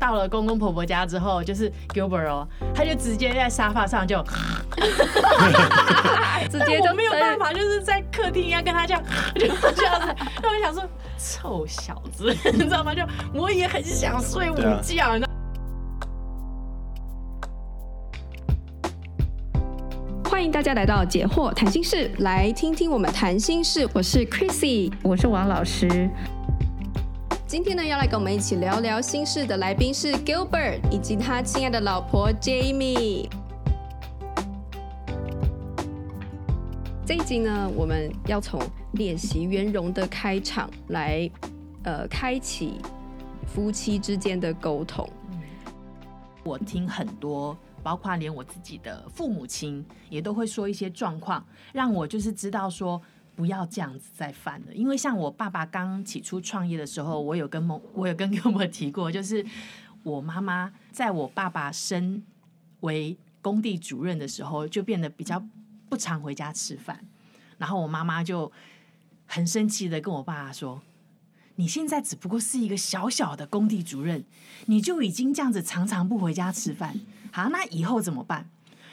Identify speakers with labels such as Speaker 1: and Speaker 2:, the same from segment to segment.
Speaker 1: 到了公公婆婆家之后，就是 Gilbert 哦，他就直接在沙发上就，直接就没有办法，就是在客厅要跟他这样，就这样子。那我想说，臭小子，你知道吗？就我也很想睡午觉。
Speaker 2: 欢迎大家来到解惑谈心室，来听听我们谈心事。我是 Chrissy，
Speaker 1: 我是王老师。
Speaker 2: 今天呢，要来跟我们一起聊聊心事的来宾是 Gilbert 以及他亲爱的老婆 Jamie。这一集呢，我们要从练习圆融的开场来，呃，开启夫妻之间的沟通。
Speaker 1: 我听很多。包括连我自己的父母亲也都会说一些状况，让我就是知道说不要这样子再犯了。因为像我爸爸刚起初创业的时候，我有跟梦，我有跟 跟我提过，就是我妈妈在我爸爸身为工地主任的时候，就变得比较不常回家吃饭，然后我妈妈就很生气的跟我爸爸说。你现在只不过是一个小小的工地主任，你就已经这样子常常不回家吃饭，好，那以后怎么办？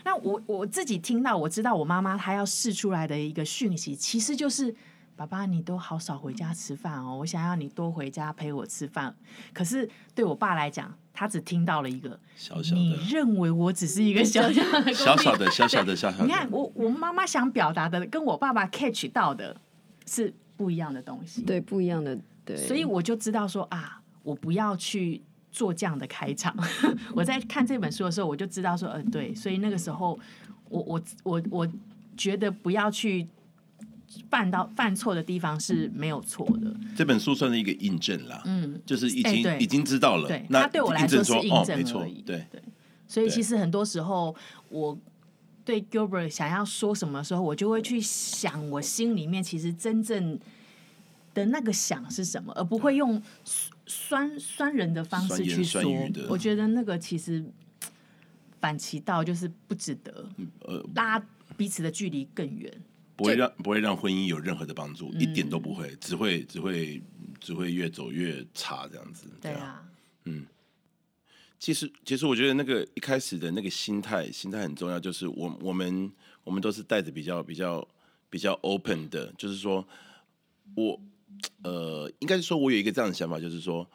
Speaker 1: 那我我自己听到，我知道我妈妈她要试出来的一个讯息，其实就是爸爸，你都好少回家吃饭哦，我想要你多回家陪我吃饭。可是对我爸来讲，他只听到了一个小小的，你认为我只是一个小小的
Speaker 3: 小小的小小的小小的。
Speaker 1: 你看，我我妈妈想表达的，跟我爸爸 catch 到的是不一样的东西，
Speaker 2: 对，不一样的。对
Speaker 1: 所以我就知道说啊，我不要去做这样的开场。我在看这本书的时候，我就知道说，呃，对，所以那个时候我，我我我我觉得不要去犯到犯错的地方是没有错的。
Speaker 3: 这本书算是一个印证啦，嗯，就是已经、欸、已经知道了，
Speaker 1: 对，那对我来说是印证而已，
Speaker 3: 哦、对对。
Speaker 1: 所以其实很多时候，我对 Gilbert 想要说什么的时候，我就会去想，我心里面其实真正。的那个想是什么，而不会用酸酸人的方式去说。我觉得那个其实反其道就是不值得，呃，拉彼此的距离更远，
Speaker 3: 不会让不会让婚姻有任何的帮助，嗯、一点都不会，只会只会只会越走越差这样子。
Speaker 1: 对啊，
Speaker 3: 嗯，其实其实我觉得那个一开始的那个心态心态很重要，就是我我们我们都是带着比较比较比较 open 的，就是说我。呃，应该是说，我有一个这样的想法，就是说，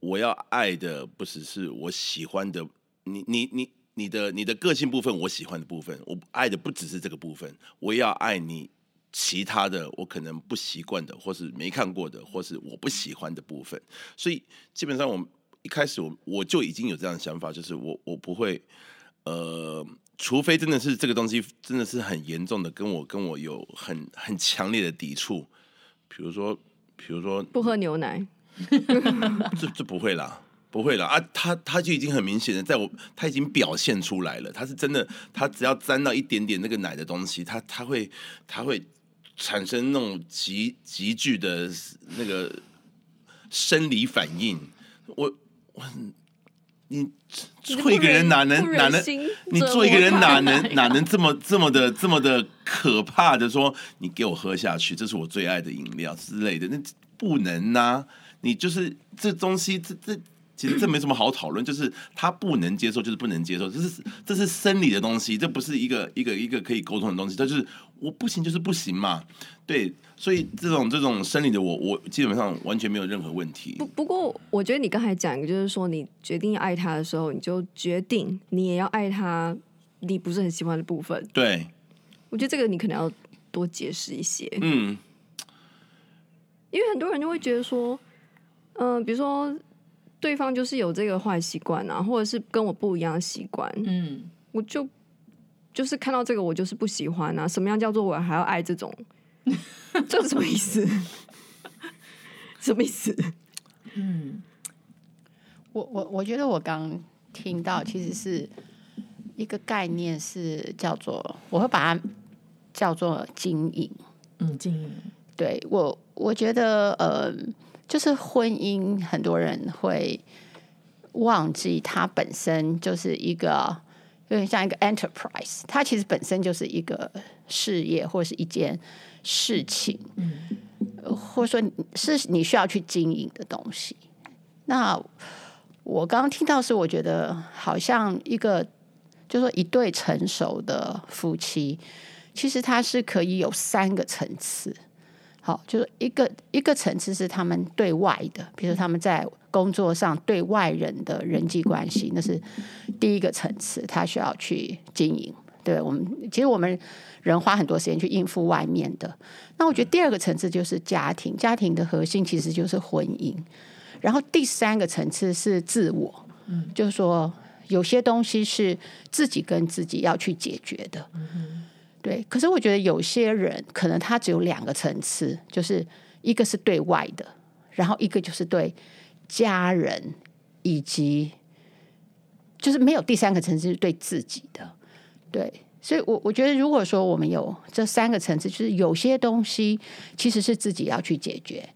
Speaker 3: 我要爱的不只是我喜欢的，你、你、你、你的、你的个性部分，我喜欢的部分，我爱的不只是这个部分，我也要爱你其他的，我可能不习惯的，或是没看过的，或是我不喜欢的部分。所以，基本上，我一开始我我就已经有这样的想法，就是我我不会，呃，除非真的是这个东西真的是很严重的，跟我跟我有很很强烈的抵触，比如说。比如说
Speaker 2: 不喝牛奶，
Speaker 3: 这这不会啦，不会啦啊！他他就已经很明显的在我，他已经表现出来了，他是真的，他只要沾到一点点那个奶的东西，他他会他会产生那种极急剧的那个生理反应。我我你做一个人哪能哪能，你做一个人哪能哪能这么这么的这么的可怕的说，你给我喝下去，这是我最爱的饮料之类的，那不能呐、啊！你就是这东西，这这其实这没什么好讨论，就是他不能接受，就是不能接受，这是这是生理的东西，这不是一个一个一个可以沟通的东西，这就是我不行，就是不行嘛。对，所以这种这种生理的我，我基本上完全没有任何问题。
Speaker 2: 不不过，我觉得你刚才讲一个，就是说你决定要爱他的时候，你就决定你也要爱他，你不是很喜欢的部分。
Speaker 3: 对，
Speaker 2: 我觉得这个你可能要多解释一些。嗯，因为很多人就会觉得说，嗯、呃，比如说对方就是有这个坏习惯啊，或者是跟我不一样的习惯，嗯，我就就是看到这个我就是不喜欢啊。什么样叫做我还要爱这种？这是什么意思？什么意思？
Speaker 4: 嗯，我我我觉得我刚听到其实是一个概念，是叫做我会把它叫做经营。
Speaker 1: 嗯，经营。
Speaker 4: 对我，我觉得呃，就是婚姻，很多人会忘记它本身就是一个有点像一个 enterprise，它其实本身就是一个事业或是一件。事情，嗯或者说是你需要去经营的东西。那我刚刚听到是，我觉得好像一个，就是说一对成熟的夫妻，其实他是可以有三个层次。好，就是一个一个层次是他们对外的，比如说他们在工作上对外人的人际关系，那是第一个层次，他需要去经营。对我们，其实我们人花很多时间去应付外面的。那我觉得第二个层次就是家庭，家庭的核心其实就是婚姻。然后第三个层次是自我，嗯，就是说有些东西是自己跟自己要去解决的。嗯对，可是我觉得有些人可能他只有两个层次，就是一个是对外的，然后一个就是对家人，以及就是没有第三个层次是对自己的。对，所以我我觉得如果说我们有这三个层次，就是有些东西其实是自己要去解决。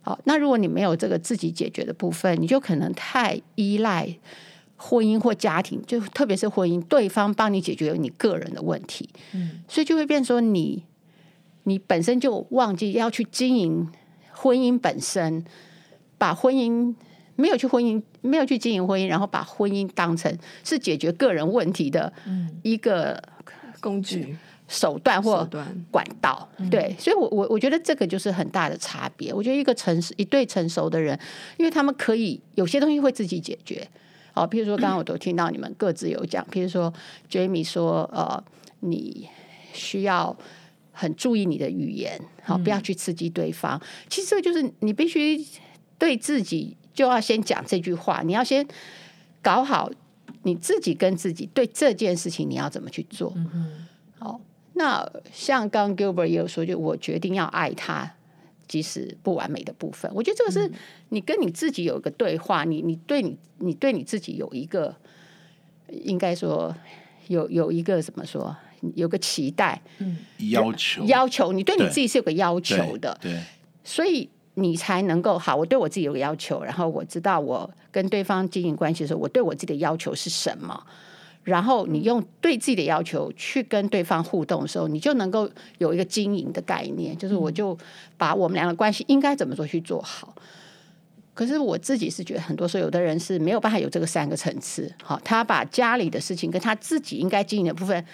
Speaker 4: 好，那如果你没有这个自己解决的部分，你就可能太依赖。婚姻或家庭，就特别是婚姻，对方帮你解决你个人的问题，嗯，所以就会变成说你，你本身就忘记要去经营婚姻本身，把婚姻没有去婚姻，没有去经营婚姻，然后把婚姻当成是解决个人问题的一个
Speaker 2: 工具、
Speaker 4: 手段或管道，对，所以我我我觉得这个就是很大的差别。我觉得一个成熟一对成熟的人，因为他们可以有些东西会自己解决。好，譬如说，刚刚我都听到你们各自有讲，譬如说，Jamie 说，呃，你需要很注意你的语言，好，不要去刺激对方。嗯、其实这个就是你必须对自己就要先讲这句话，你要先搞好你自己跟自己对这件事情你要怎么去做。嗯哼，好，那像刚刚 Gilbert 也有说，就我决定要爱他。即使不完美的部分，我觉得这个是你跟你自己有一个对话，你你对你你对你自己有一个，应该说有有一个怎么说，有个期待，
Speaker 3: 嗯，要求
Speaker 4: 要求，你对你自己是有个要求的，
Speaker 3: 对，对，
Speaker 4: 所以你才能够好。我对我自己有个要求，然后我知道我跟对方经营关系的时候，我对我自己的要求是什么。然后你用对自己的要求去跟对方互动的时候，你就能够有一个经营的概念，就是我就把我们俩的关系应该怎么做去做好。可是我自己是觉得，很多时候有的人是没有办法有这个三个层次，好，他把家里的事情跟他自己应该经营的部分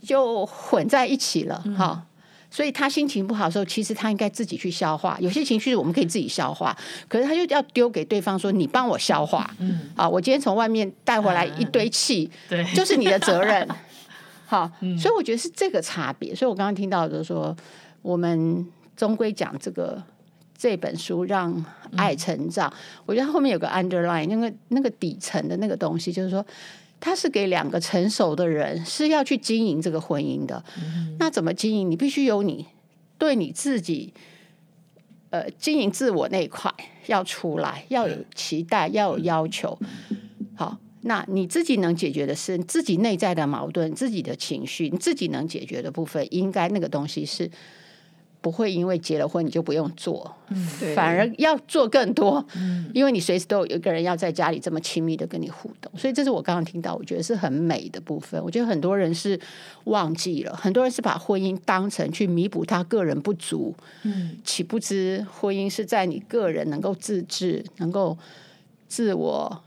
Speaker 4: 就混在一起了，哈。所以他心情不好的时候，其实他应该自己去消化。有些情绪我们可以自己消化，可是他就要丢给对方说：“你帮我消化。”嗯，啊，我今天从外面带回来一堆气，就是你的责任。好，所以我觉得是这个差别。所以我刚刚听到的说，我们终归讲这个这本书让爱成长。我觉得后面有个 underline，那个那个底层的那个东西，就是说。他是给两个成熟的人是要去经营这个婚姻的，嗯、那怎么经营？你必须有你对你自己，呃，经营自我那一块要出来，要有期待，要有要求。好，那你自己能解决的是自己内在的矛盾，自己的情绪，你自己能解决的部分，应该那个东西是。不会因为结了婚你就不用做，嗯、反而要做更多，嗯、因为你随时都有一个人要在家里这么亲密的跟你互动，所以这是我刚刚听到，我觉得是很美的部分。我觉得很多人是忘记了，很多人是把婚姻当成去弥补他个人不足，嗯，岂不知婚姻是在你个人能够自制、能够自我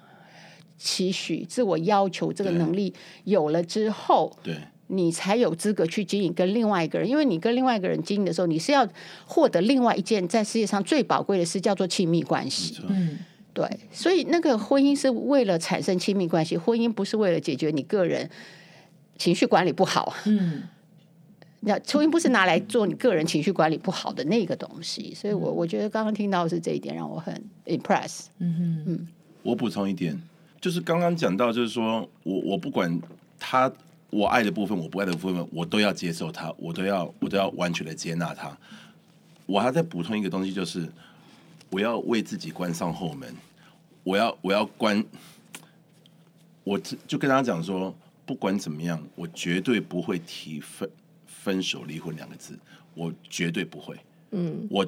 Speaker 4: 期许、自我要求这个能力有了之后，
Speaker 3: 对。
Speaker 4: 你才有资格去经营跟另外一个人，因为你跟另外一个人经营的时候，你是要获得另外一件在世界上最宝贵的事，叫做亲密关系。嗯，对，所以那个婚姻是为了产生亲密关系，婚姻不是为了解决你个人情绪管理不好。嗯，那婚姻不是拿来做你个人情绪管理不好的那个东西。所以我我觉得刚刚听到的是这一点让我很 impress。嗯哼嗯，
Speaker 3: 我补充一点，就是刚刚讲到，就是说我我不管他。我爱的部分，我不爱的部分，我都要接受它，我都要，我都要完全的接纳它。我还要再补充一个东西，就是我要为自己关上后门。我要，我要关。我就跟他讲说，不管怎么样，我绝对不会提分分手、离婚两个字，我绝对不会。嗯，我。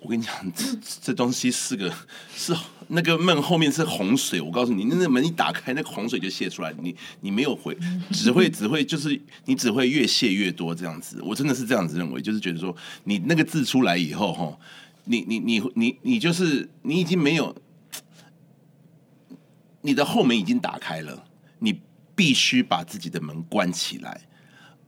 Speaker 3: 我跟你讲，这这东西是个是那个门后面是洪水，我告诉你，那那门一打开，那个洪水就泄出来，你你没有回，只会 只会就是你只会越泄越多这样子。我真的是这样子认为，就是觉得说，你那个字出来以后，哈，你你你你你就是你已经没有，你的后门已经打开了，你必须把自己的门关起来。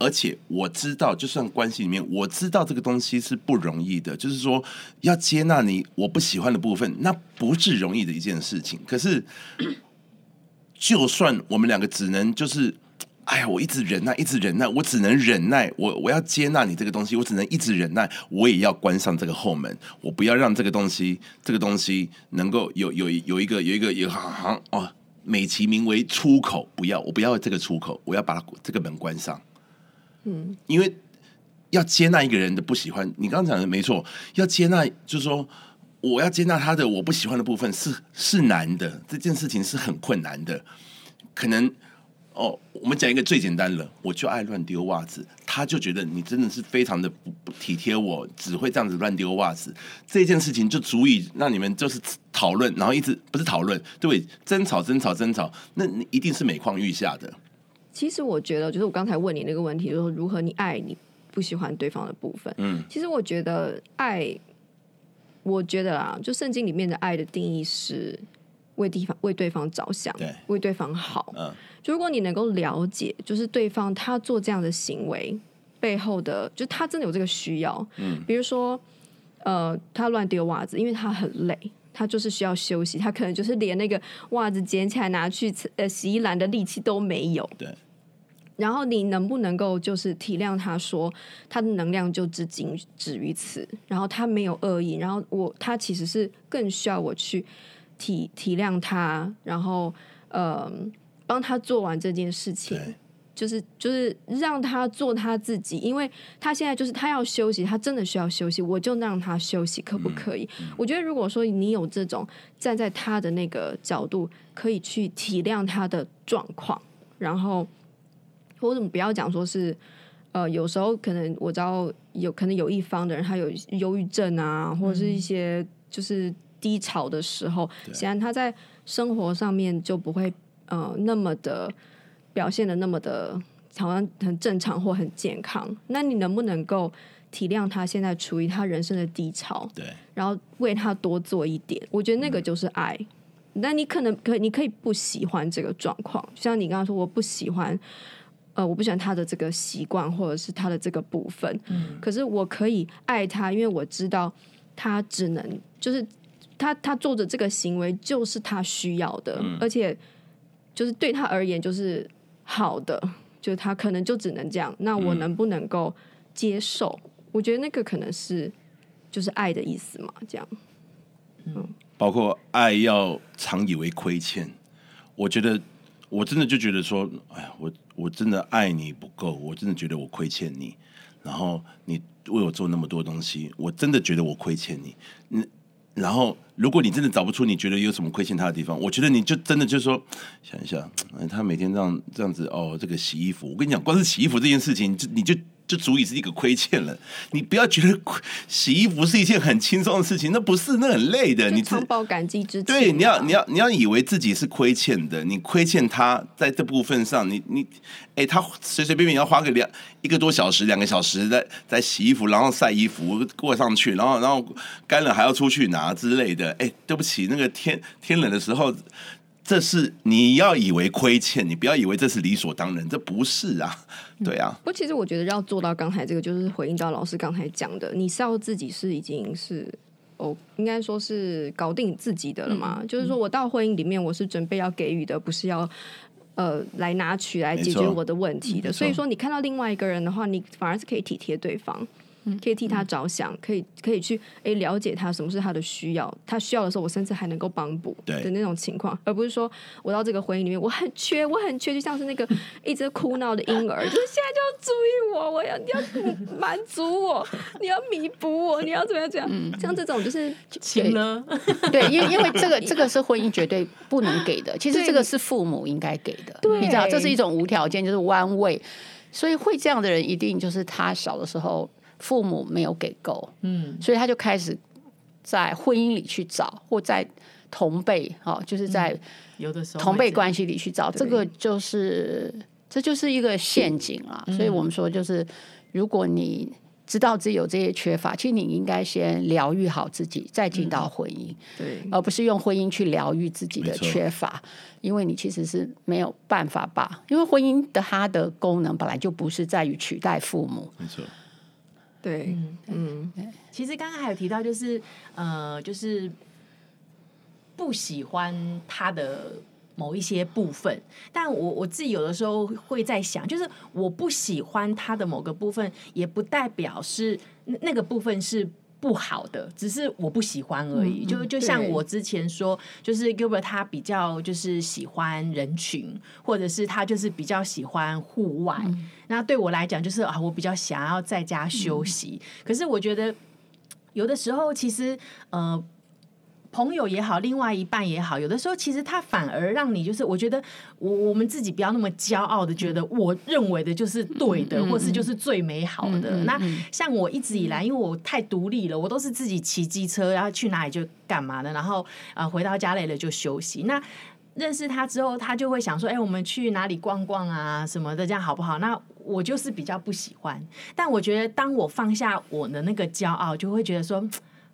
Speaker 3: 而且我知道，就算关系里面，我知道这个东西是不容易的。就是说，要接纳你我不喜欢的部分，那不是容易的一件事情。可是，就算我们两个只能就是，哎呀，我一直忍耐，一直忍耐，我只能忍耐。我我要接纳你这个东西，我只能一直忍耐。我也要关上这个后门，我不要让这个东西，这个东西能够有有有一个有一个有行行哦，美其名为出口，不要，我不要这个出口，我要把它这个门关上。嗯，因为要接纳一个人的不喜欢，你刚刚讲的没错。要接纳，就是说，我要接纳他的我不喜欢的部分是是难的，这件事情是很困难的。可能哦，我们讲一个最简单的，我就爱乱丢袜子，他就觉得你真的是非常的不不体贴我，只会这样子乱丢袜子，这件事情就足以让你们就是讨论，然后一直不是讨论，对，争吵争吵争吵，那你一定是每况愈下的。
Speaker 2: 其实我觉得，就是我刚才问你那个问题，就是如何你爱你不喜欢对方的部分。嗯，其实我觉得爱，我觉得啦，就圣经里面的爱的定义是为地方为对方着想，对，为对方好。嗯，就如果你能够了解，就是对方他做这样的行为背后的，就他真的有这个需要。嗯，比如说，呃，他乱丢袜子，因为他很累。他就是需要休息，他可能就是连那个袜子捡起来拿去呃洗衣篮的力气都没有。
Speaker 3: 对。
Speaker 2: 然后你能不能够就是体谅他说他的能量就只仅止于此，然后他没有恶意，然后我他其实是更需要我去体体谅他，然后呃帮他做完这件事情。就是就是让他做他自己，因为他现在就是他要休息，他真的需要休息，我就让他休息，可不可以？嗯嗯、我觉得如果说你有这种站在他的那个角度，可以去体谅他的状况，然后我怎么不要讲说是呃，有时候可能我知道有可能有一方的人他有忧郁症啊，或者是一些就是低潮的时候，显然他在生活上面就不会呃那么的。表现的那么的，好像很正常或很健康，那你能不能够体谅他现在处于他人生的低潮？
Speaker 3: 对，
Speaker 2: 然后为他多做一点，我觉得那个就是爱。那、嗯、你可能可你可以不喜欢这个状况，像你刚刚说，我不喜欢，呃，我不喜欢他的这个习惯或者是他的这个部分。嗯，可是我可以爱他，因为我知道他只能就是他他做的这个行为就是他需要的，嗯、而且就是对他而言就是。好的，就他可能就只能这样。那我能不能够接受？嗯、我觉得那个可能是就是爱的意思嘛，这样。
Speaker 3: 嗯，包括爱要常以为亏欠。我觉得我真的就觉得说，哎呀，我我真的爱你不够，我真的觉得我亏欠你。然后你为我做那么多东西，我真的觉得我亏欠你。嗯。然后，如果你真的找不出你觉得有什么亏欠他的地方，我觉得你就真的就是说，想一下，他每天这样这样子哦，这个洗衣服，我跟你讲，光是洗衣服这件事情，就你就。就足以是一个亏欠了。你不要觉得洗衣服是一件很轻松的事情，那不是，那很累的。你
Speaker 2: 常抱感激之情。
Speaker 3: 对，你要你要你要以为自己是亏欠的，你亏欠他在这部分上，你你哎，他随随便便要花个两一个多小时、两个小时在在洗衣服，然后晒衣服过上去，然后然后干了还要出去拿之类的。哎，对不起，那个天天冷的时候。这是你要以为亏欠，你不要以为这是理所当然，这不是啊，对啊。
Speaker 2: 不过其实我觉得要做到刚才这个，就是回应到老师刚才讲的，你是要自己是已经是哦，应该说是搞定自己的了嘛。嗯、就是说我到婚姻里面，我是准备要给予的，不是要呃来拿取来解决我的问题的。所以说，你看到另外一个人的话，你反而是可以体贴对方。可以替他着想，可以可以去诶了解他什么是他的需要，他需要的时候，我甚至还能够帮补的那种情况，而不是说我到这个婚姻里面，我很缺，我很缺，就像是那个 一直哭闹的婴儿，就是现在就要注意我，我要你要满足我，你要弥补我，你要怎么样怎么样？像这种就是
Speaker 4: 钱呢？对，因为因为这个这个是婚姻绝对不能给的，其实这个是父母应该给的，你知道，这是一种无条件，就是 one way，所以会这样的人一定就是他小的时候。父母没有给够，嗯，所以他就开始在婚姻里去找，或在同辈，哦，就是在有的时候同辈关系里去找，这个就是这就是一个陷阱啊。所以我们说，就是如果你知道自己有这些缺乏，其实你应该先疗愈好自己，再进到婚姻，
Speaker 2: 对，
Speaker 4: 而不是用婚姻去疗愈自己的缺乏，因为你其实是没有办法吧？因为婚姻的它的功能本来就不是在于取代父母，
Speaker 3: 没错。
Speaker 2: 对，嗯，
Speaker 1: 其实刚刚还有提到，就是呃，就是不喜欢他的某一些部分，但我我自己有的时候会在想，就是我不喜欢他的某个部分，也不代表是那个部分是。不好的，只是我不喜欢而已。嗯、就就像我之前说，就是 Gilbert 他比较就是喜欢人群，或者是他就是比较喜欢户外。嗯、那对我来讲，就是啊，我比较想要在家休息。嗯、可是我觉得有的时候，其实呃。朋友也好，另外一半也好，有的时候其实他反而让你就是，我觉得我我们自己不要那么骄傲的觉得我认为的就是对的，嗯、或是就是最美好的。嗯、那像我一直以来，因为我太独立了，我都是自己骑机车，然后去哪里就干嘛的，然后啊、呃、回到家累了就休息。那认识他之后，他就会想说，哎，我们去哪里逛逛啊什么的，这样好不好？那我就是比较不喜欢，但我觉得当我放下我的那个骄傲，就会觉得说，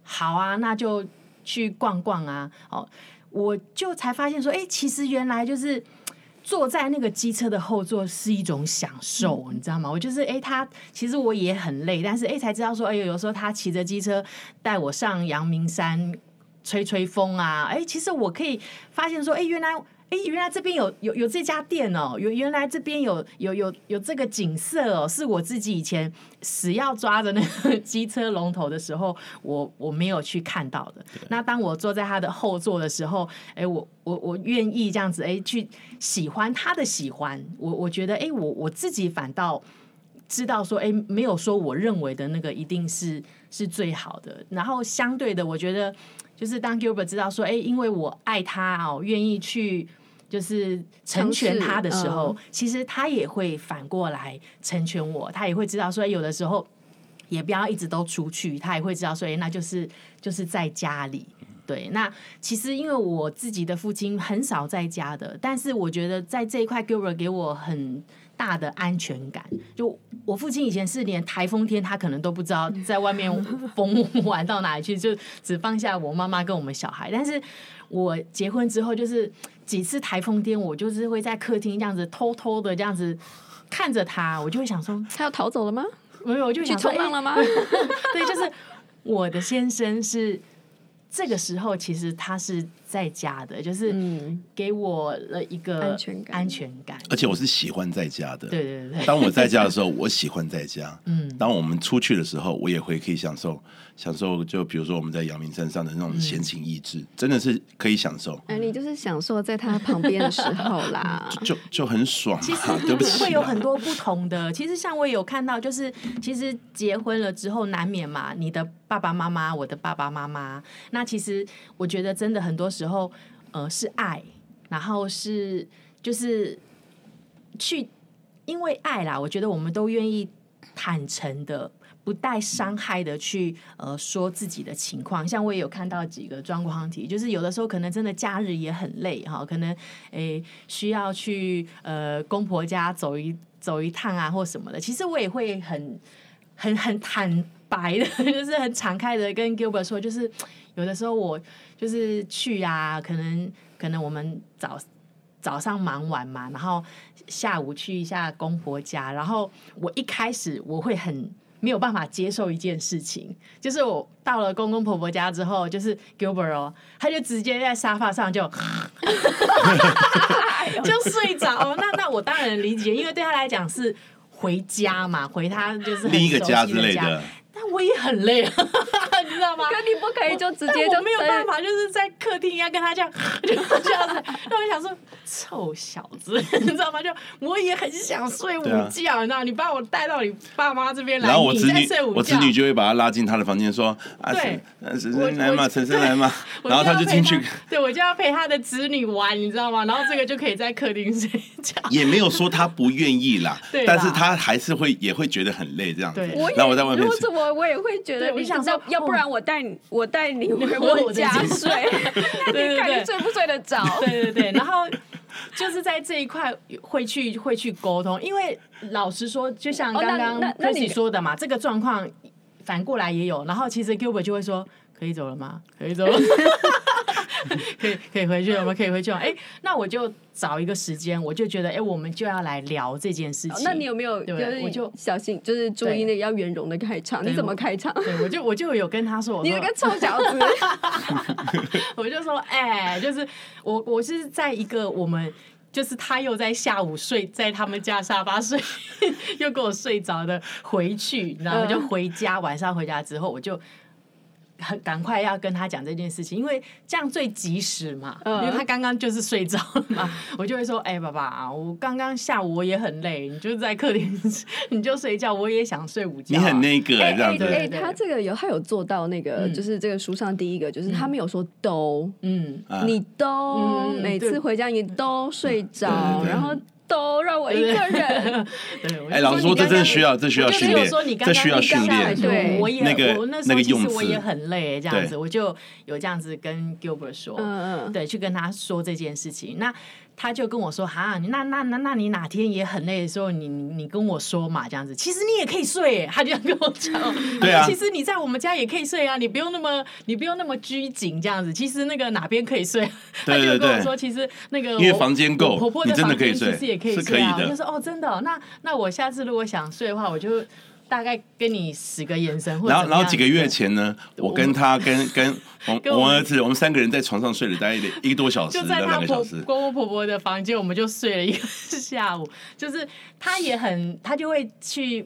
Speaker 1: 好啊，那就。去逛逛啊，哦，我就才发现说，哎，其实原来就是坐在那个机车的后座是一种享受，嗯、你知道吗？我就是，哎，他其实我也很累，但是哎，才知道说，哎呦，有时候他骑着机车带我上阳明山吹吹风啊，哎，其实我可以发现说，哎，原来。哎，原来这边有有有这家店哦，有原来这边有有有有这个景色哦，是我自己以前死要抓着那个 机车龙头的时候，我我没有去看到的。那当我坐在他的后座的时候，哎，我我我愿意这样子哎去喜欢他的喜欢，我我觉得哎，我我自己反倒知道说哎，没有说我认为的那个一定是是最好的。然后相对的，我觉得就是当 Gilbert 知道说哎，因为我爱他哦，愿意去。就是成全他的时候，其实他也会反过来成全我。他也会知道说，有的时候也不要一直都出去。他也会知道说，哎那就是就是在家里。对，那其实因为我自己的父亲很少在家的，但是我觉得在这一块，Gilbert 给我很大的安全感。就我父亲以前是连台风天他可能都不知道在外面疯玩到哪里去，就只放下我妈妈跟我们小孩。但是我结婚之后就是。几次台风天，我就是会在客厅这样子偷偷的这样子看着他，我就会想说，
Speaker 2: 他要逃走了吗？
Speaker 1: 没有，我就想说
Speaker 2: 去冲浪了吗？
Speaker 1: 对，就是我的先生是 这个时候，其实他是。在家的，就是给我了一个安全感，安全感。
Speaker 3: 而且我是喜欢在家的。
Speaker 1: 对对对。
Speaker 3: 当我在家的时候，我喜欢在家。嗯。当我们出去的时候，我也会可以享受享受。就比如说我们在阳明山上的那种闲情逸致，真的是可以享受。
Speaker 2: 哎，你就是享受在他旁边的时候啦，
Speaker 3: 就就很爽。
Speaker 1: 其实 对不起，会有很多不同的。其实像我有看到，就是其实结婚了之后，难免嘛，你的爸爸妈妈，我的爸爸妈妈。那其实我觉得真的很多时候。呃，是爱，然后是就是去，因为爱啦，我觉得我们都愿意坦诚的、不带伤害的去呃说自己的情况。像我也有看到几个状况题，就是有的时候可能真的假日也很累哈，可能诶需要去呃公婆家走一走一趟啊，或什么的。其实我也会很很很坦白的，就是很敞开的跟 Gilbert 说，就是。有的时候我就是去啊，可能可能我们早早上忙完嘛，然后下午去一下公婆家，然后我一开始我会很没有办法接受一件事情，就是我到了公公婆婆家之后，就是 Gilbert 哦，他就直接在沙发上就 就睡着，那那我当然理解，因为对他来讲是回家嘛，回他就是
Speaker 3: 另一个家之类的。
Speaker 1: 但我也很累啊，你知道吗？
Speaker 2: 可你不可以就直接就
Speaker 1: 没有办法，就是在客厅要跟他这样，就这样子。那我想说，臭小子，你知道吗？就我也很想睡午觉，你知道？你把我带到你爸妈这边来，
Speaker 3: 然后我子女，我子女就会把他拉进他的房间，说：“
Speaker 1: 对，
Speaker 3: 婶婶来嘛，婶婶来嘛。”然后他就进去，
Speaker 1: 对我就要陪他的子女玩，你知道吗？然后这个就可以在客厅睡觉。
Speaker 3: 也没有说他不愿意啦，但是他还是会也会觉得很累这样子。然后我在外面。
Speaker 2: 我也会觉得，你想说，要不然我带你，我带你回我家睡，那 你看你睡不睡得着？
Speaker 1: 对对对，然后就是在这一块会去会去沟通，因为老实说，就像刚刚 Percy 说的嘛，这个状况反过来也有，然后其实 Gilbert 就会说：“可以走了吗？可以走了。” 可以可以回去了吗？可以回去了。哎，那我就找一个时间，我就觉得，哎，我们就要来聊这件事情。
Speaker 2: 那你有没有？对，我就小心，就是注意那个要圆融的开场。你怎么开场？
Speaker 1: 对，我就我就有跟他说，
Speaker 2: 你那个臭小子。
Speaker 1: 我就说，哎，就是我我是在一个我们，就是他又在下午睡在他们家沙发睡，又跟我睡着的回去，然后我就回家，晚上回家之后我就。很 赶快要跟他讲这件事情，因为这样最及时嘛。因为他刚刚就是睡着了嘛，我就会说：“哎，爸爸，我刚刚下午我也很累，你就在客厅，你就睡觉，我也想睡午觉。”
Speaker 3: 你很那个这样子。
Speaker 2: 哎，他这个有他有做到那个，就是这个书上第一个，就是他没有说都，嗯，你都每次回家你都睡着，然后。都让我一个人。
Speaker 3: 哎，老实说，这真的需要，这需要训练，这需要训练。
Speaker 1: 对，我也，
Speaker 3: 那个
Speaker 1: 那时候其实我也很累，这样子，我就有这样子跟 Gilbert 说，嗯嗯，对，去跟他说这件事情。那。他就跟我说：“哈，那那那那你哪天也很累的时候，你你跟我说嘛，这样子。其实你也可以睡。”他就这样跟我讲：“对啊，其实你在我们家也可以睡啊，你不用那么你不用那么拘谨这样子。其实那个哪边可以睡？”他就跟我说：“其实那个
Speaker 3: 因为房间够，
Speaker 1: 婆婆的房间其实也可以睡啊。”
Speaker 3: 我
Speaker 1: 就说：“哦，真的？那那我下次如果想睡的话，我就。”大概跟你使个眼神，
Speaker 3: 然后然后几个月前呢，我跟他 跟跟我我儿子，我们三个人在床上睡了大概一个多小时，
Speaker 1: 就在他婆公公婆婆的房间，我们就睡了一个 下午。就是他也很，他就会去，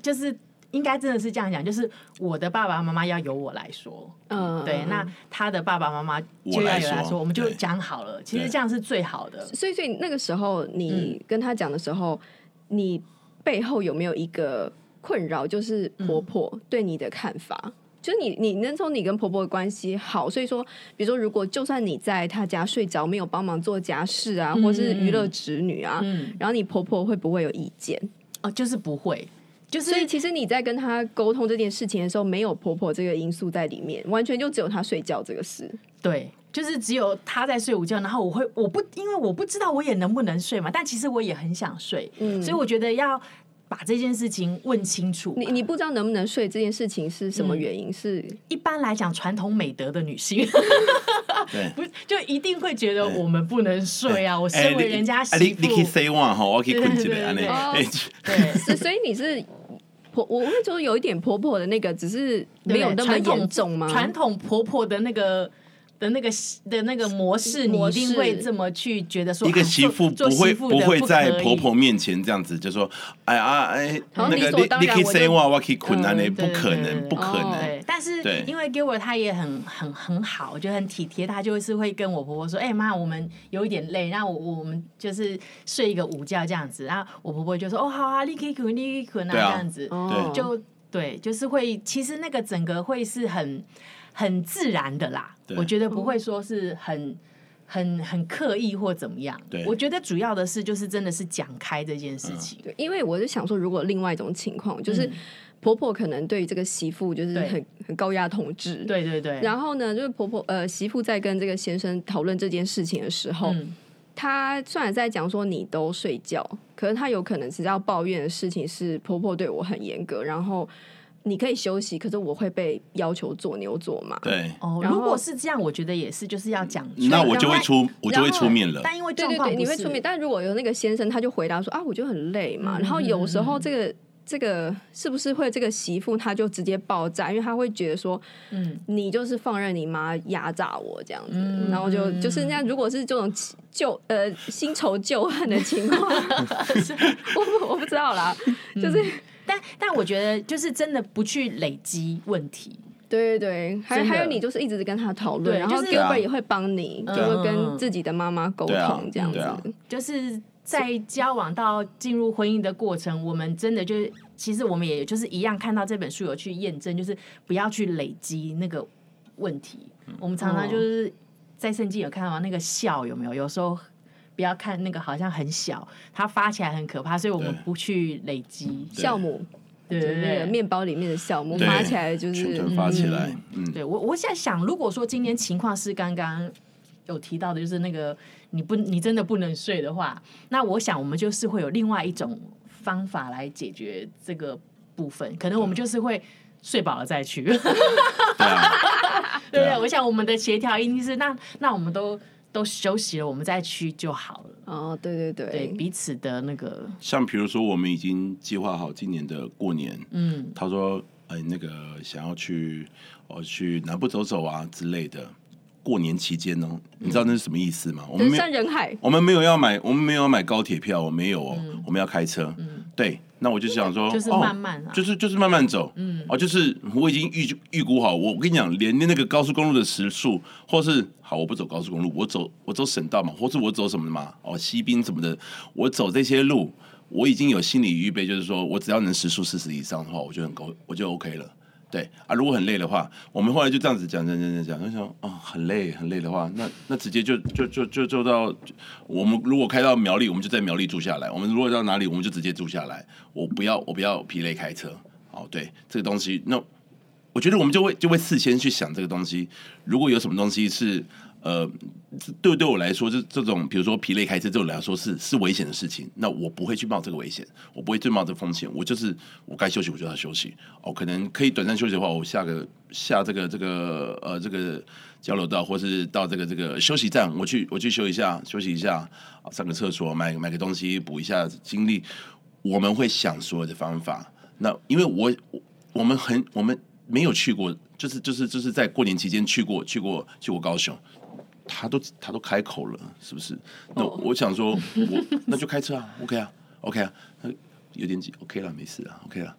Speaker 1: 就是应该真的是这样讲，就是我的爸爸妈妈要由我来说，嗯，对，那他的爸爸妈妈就要由他说，我们就讲好了。其实这样是最好的。
Speaker 2: 所以所以那个时候你跟他讲的时候，你背后有没有一个？困扰就是婆婆对你的看法，嗯、就是你你那时候你跟婆婆的关系好，所以说，比如说如果就算你在她家睡着，没有帮忙做家事啊，嗯、或是娱乐侄女啊，嗯、然后你婆婆会不会有意见？
Speaker 1: 哦，就是不会，就是
Speaker 2: 所以其实你在跟她沟通这件事情的时候，没有婆婆这个因素在里面，完全就只有她睡觉这个事。
Speaker 1: 对，就是只有她在睡午觉，然后我会我不因为我不知道我也能不能睡嘛，但其实我也很想睡，嗯，所以我觉得要。把这件事情问清楚。
Speaker 2: 你你不知道能不能睡这件事情是什么原因？是
Speaker 1: 一般来讲传统美德的女性，不就一定会觉得我们不能睡啊？我身为人家媳妇，你
Speaker 3: 你可以 say one 哈，我可以困起来。
Speaker 2: 对，所以你是婆，我会说有一点婆婆的那个，只是没有那么严重吗？
Speaker 1: 传统婆婆的那个。的那个的那个模式，你一定会这么去觉得说，
Speaker 3: 一个媳妇不会不会在婆婆面前这样子，就说哎呀哎，那个你你可以 say 哇，我可以困难的，不可能，不可能。
Speaker 1: 但是因为 Gilbert 他也很很很好，我觉得很体贴，他就是会跟我婆婆说，哎妈，我们有一点累，然后我我们就是睡一个午觉这样子，然后我婆婆就说，哦好啊，你可以困，你可以困啊这样子，就对，就是会，其实那个整个会是很。很自然的啦，我觉得不会说是很很很刻意或怎么样。对我觉得主要的是就是真的是讲开这件事情。
Speaker 2: 对，因为我是想说，如果另外一种情况，就是婆婆可能对这个媳妇就是很很高压统治。
Speaker 1: 对对对。
Speaker 2: 然后呢，就是婆婆呃媳妇在跟这个先生讨论这件事情的时候，嗯、他虽然在讲说你都睡觉，可是她有可能是要抱怨的事情是婆婆对我很严格，然后。你可以休息，可是我会被要求做牛做马。
Speaker 3: 对，
Speaker 1: 哦，如果是这样，我觉得也是，就是要讲。
Speaker 3: 那我就会出，我就会出面了。
Speaker 1: 但因为
Speaker 2: 对对对，你会出面。但如果有那个先生，他就回答说啊，我就很累嘛。然后有时候这个这个是不是会这个媳妇，他就直接爆炸，因为他会觉得说，嗯，你就是放任你妈压榨我这样子，然后就就是那样。如果是这种旧呃新仇旧恨的情况，我我不知道啦，就是。
Speaker 1: 但但我觉得就是真的不去累积问题，
Speaker 2: 对对对，还还有你就是一直跟他讨论，然后 Gilbert 也会帮你，就会跟自己的妈妈沟通这样子。
Speaker 1: 就是在交往到进入婚姻的过程，我们真的就是其实我们也就是一样，看到这本书有去验证，就是不要去累积那个问题。我们常常就是在圣经有看到那个笑有没有？有时候。不要看那个好像很小，它发起来很可怕，所以我们不去累积。
Speaker 2: 酵母，对对对，面包里面的酵母发起来就是
Speaker 3: 发起来。
Speaker 1: 嗯，对我我现在想，如果说今天情况是刚刚有提到的，就是那个你不你真的不能睡的话，那我想我们就是会有另外一种方法来解决这个部分，可能我们就是会睡饱了再去。对对，我想我们的协调一定是那那我们都都休息了，我们再去就好了。
Speaker 2: 哦，对对对，
Speaker 1: 对彼此的那个，
Speaker 3: 像比如说我们已经计划好今年的过年，
Speaker 1: 嗯，
Speaker 3: 他说，哎，那个想要去哦去南部走走啊之类的。过年期间呢，你知道那是什么意思吗？我们
Speaker 2: 人山人海，
Speaker 3: 我们没有要买，我们没有要买高铁票，我没有哦，我们要开车。对，那我就想说，
Speaker 1: 就是慢慢，
Speaker 3: 就是就是慢慢走，嗯，哦，就是我已经预预估好，我跟你讲，连那个高速公路的时速，或是好，我不走高速公路，我走我走省道嘛，或是我走什么的嘛，哦，西滨什么的，我走这些路，我已经有心理预备，就是说我只要能时速四十以上的话，我就很高，我就 OK 了。对啊，如果很累的话，我们后来就这样子讲讲讲讲讲，就想啊，很累很累的话，那那直接就就就就就到我们如果开到苗栗，我们就在苗栗住下来；我们如果到哪里，我们就直接住下来。我不要我不要疲累开车。哦，对，这个东西，那我觉得我们就会就会事先去想这个东西，如果有什么东西是。呃，对对我来说，这这种比如说疲累开车，对我来说是是危险的事情。那我不会去冒这个危险，我不会去冒这个风险。我就是我该休息我就要休息。哦，可能可以短暂休息的话，我下个下这个这个呃这个交流道，或是到这个这个休息站，我去我去休一下，休息一下，上个厕所，买买个东西补一下精力。我们会想所有的方法。那因为我我们很我们没有去过，就是就是就是在过年期间去过去过去过高雄。他都他都开口了，是不是？那我想说，我那就开车啊，OK 啊，OK 啊，有点挤，OK 了，没事啊，OK 了，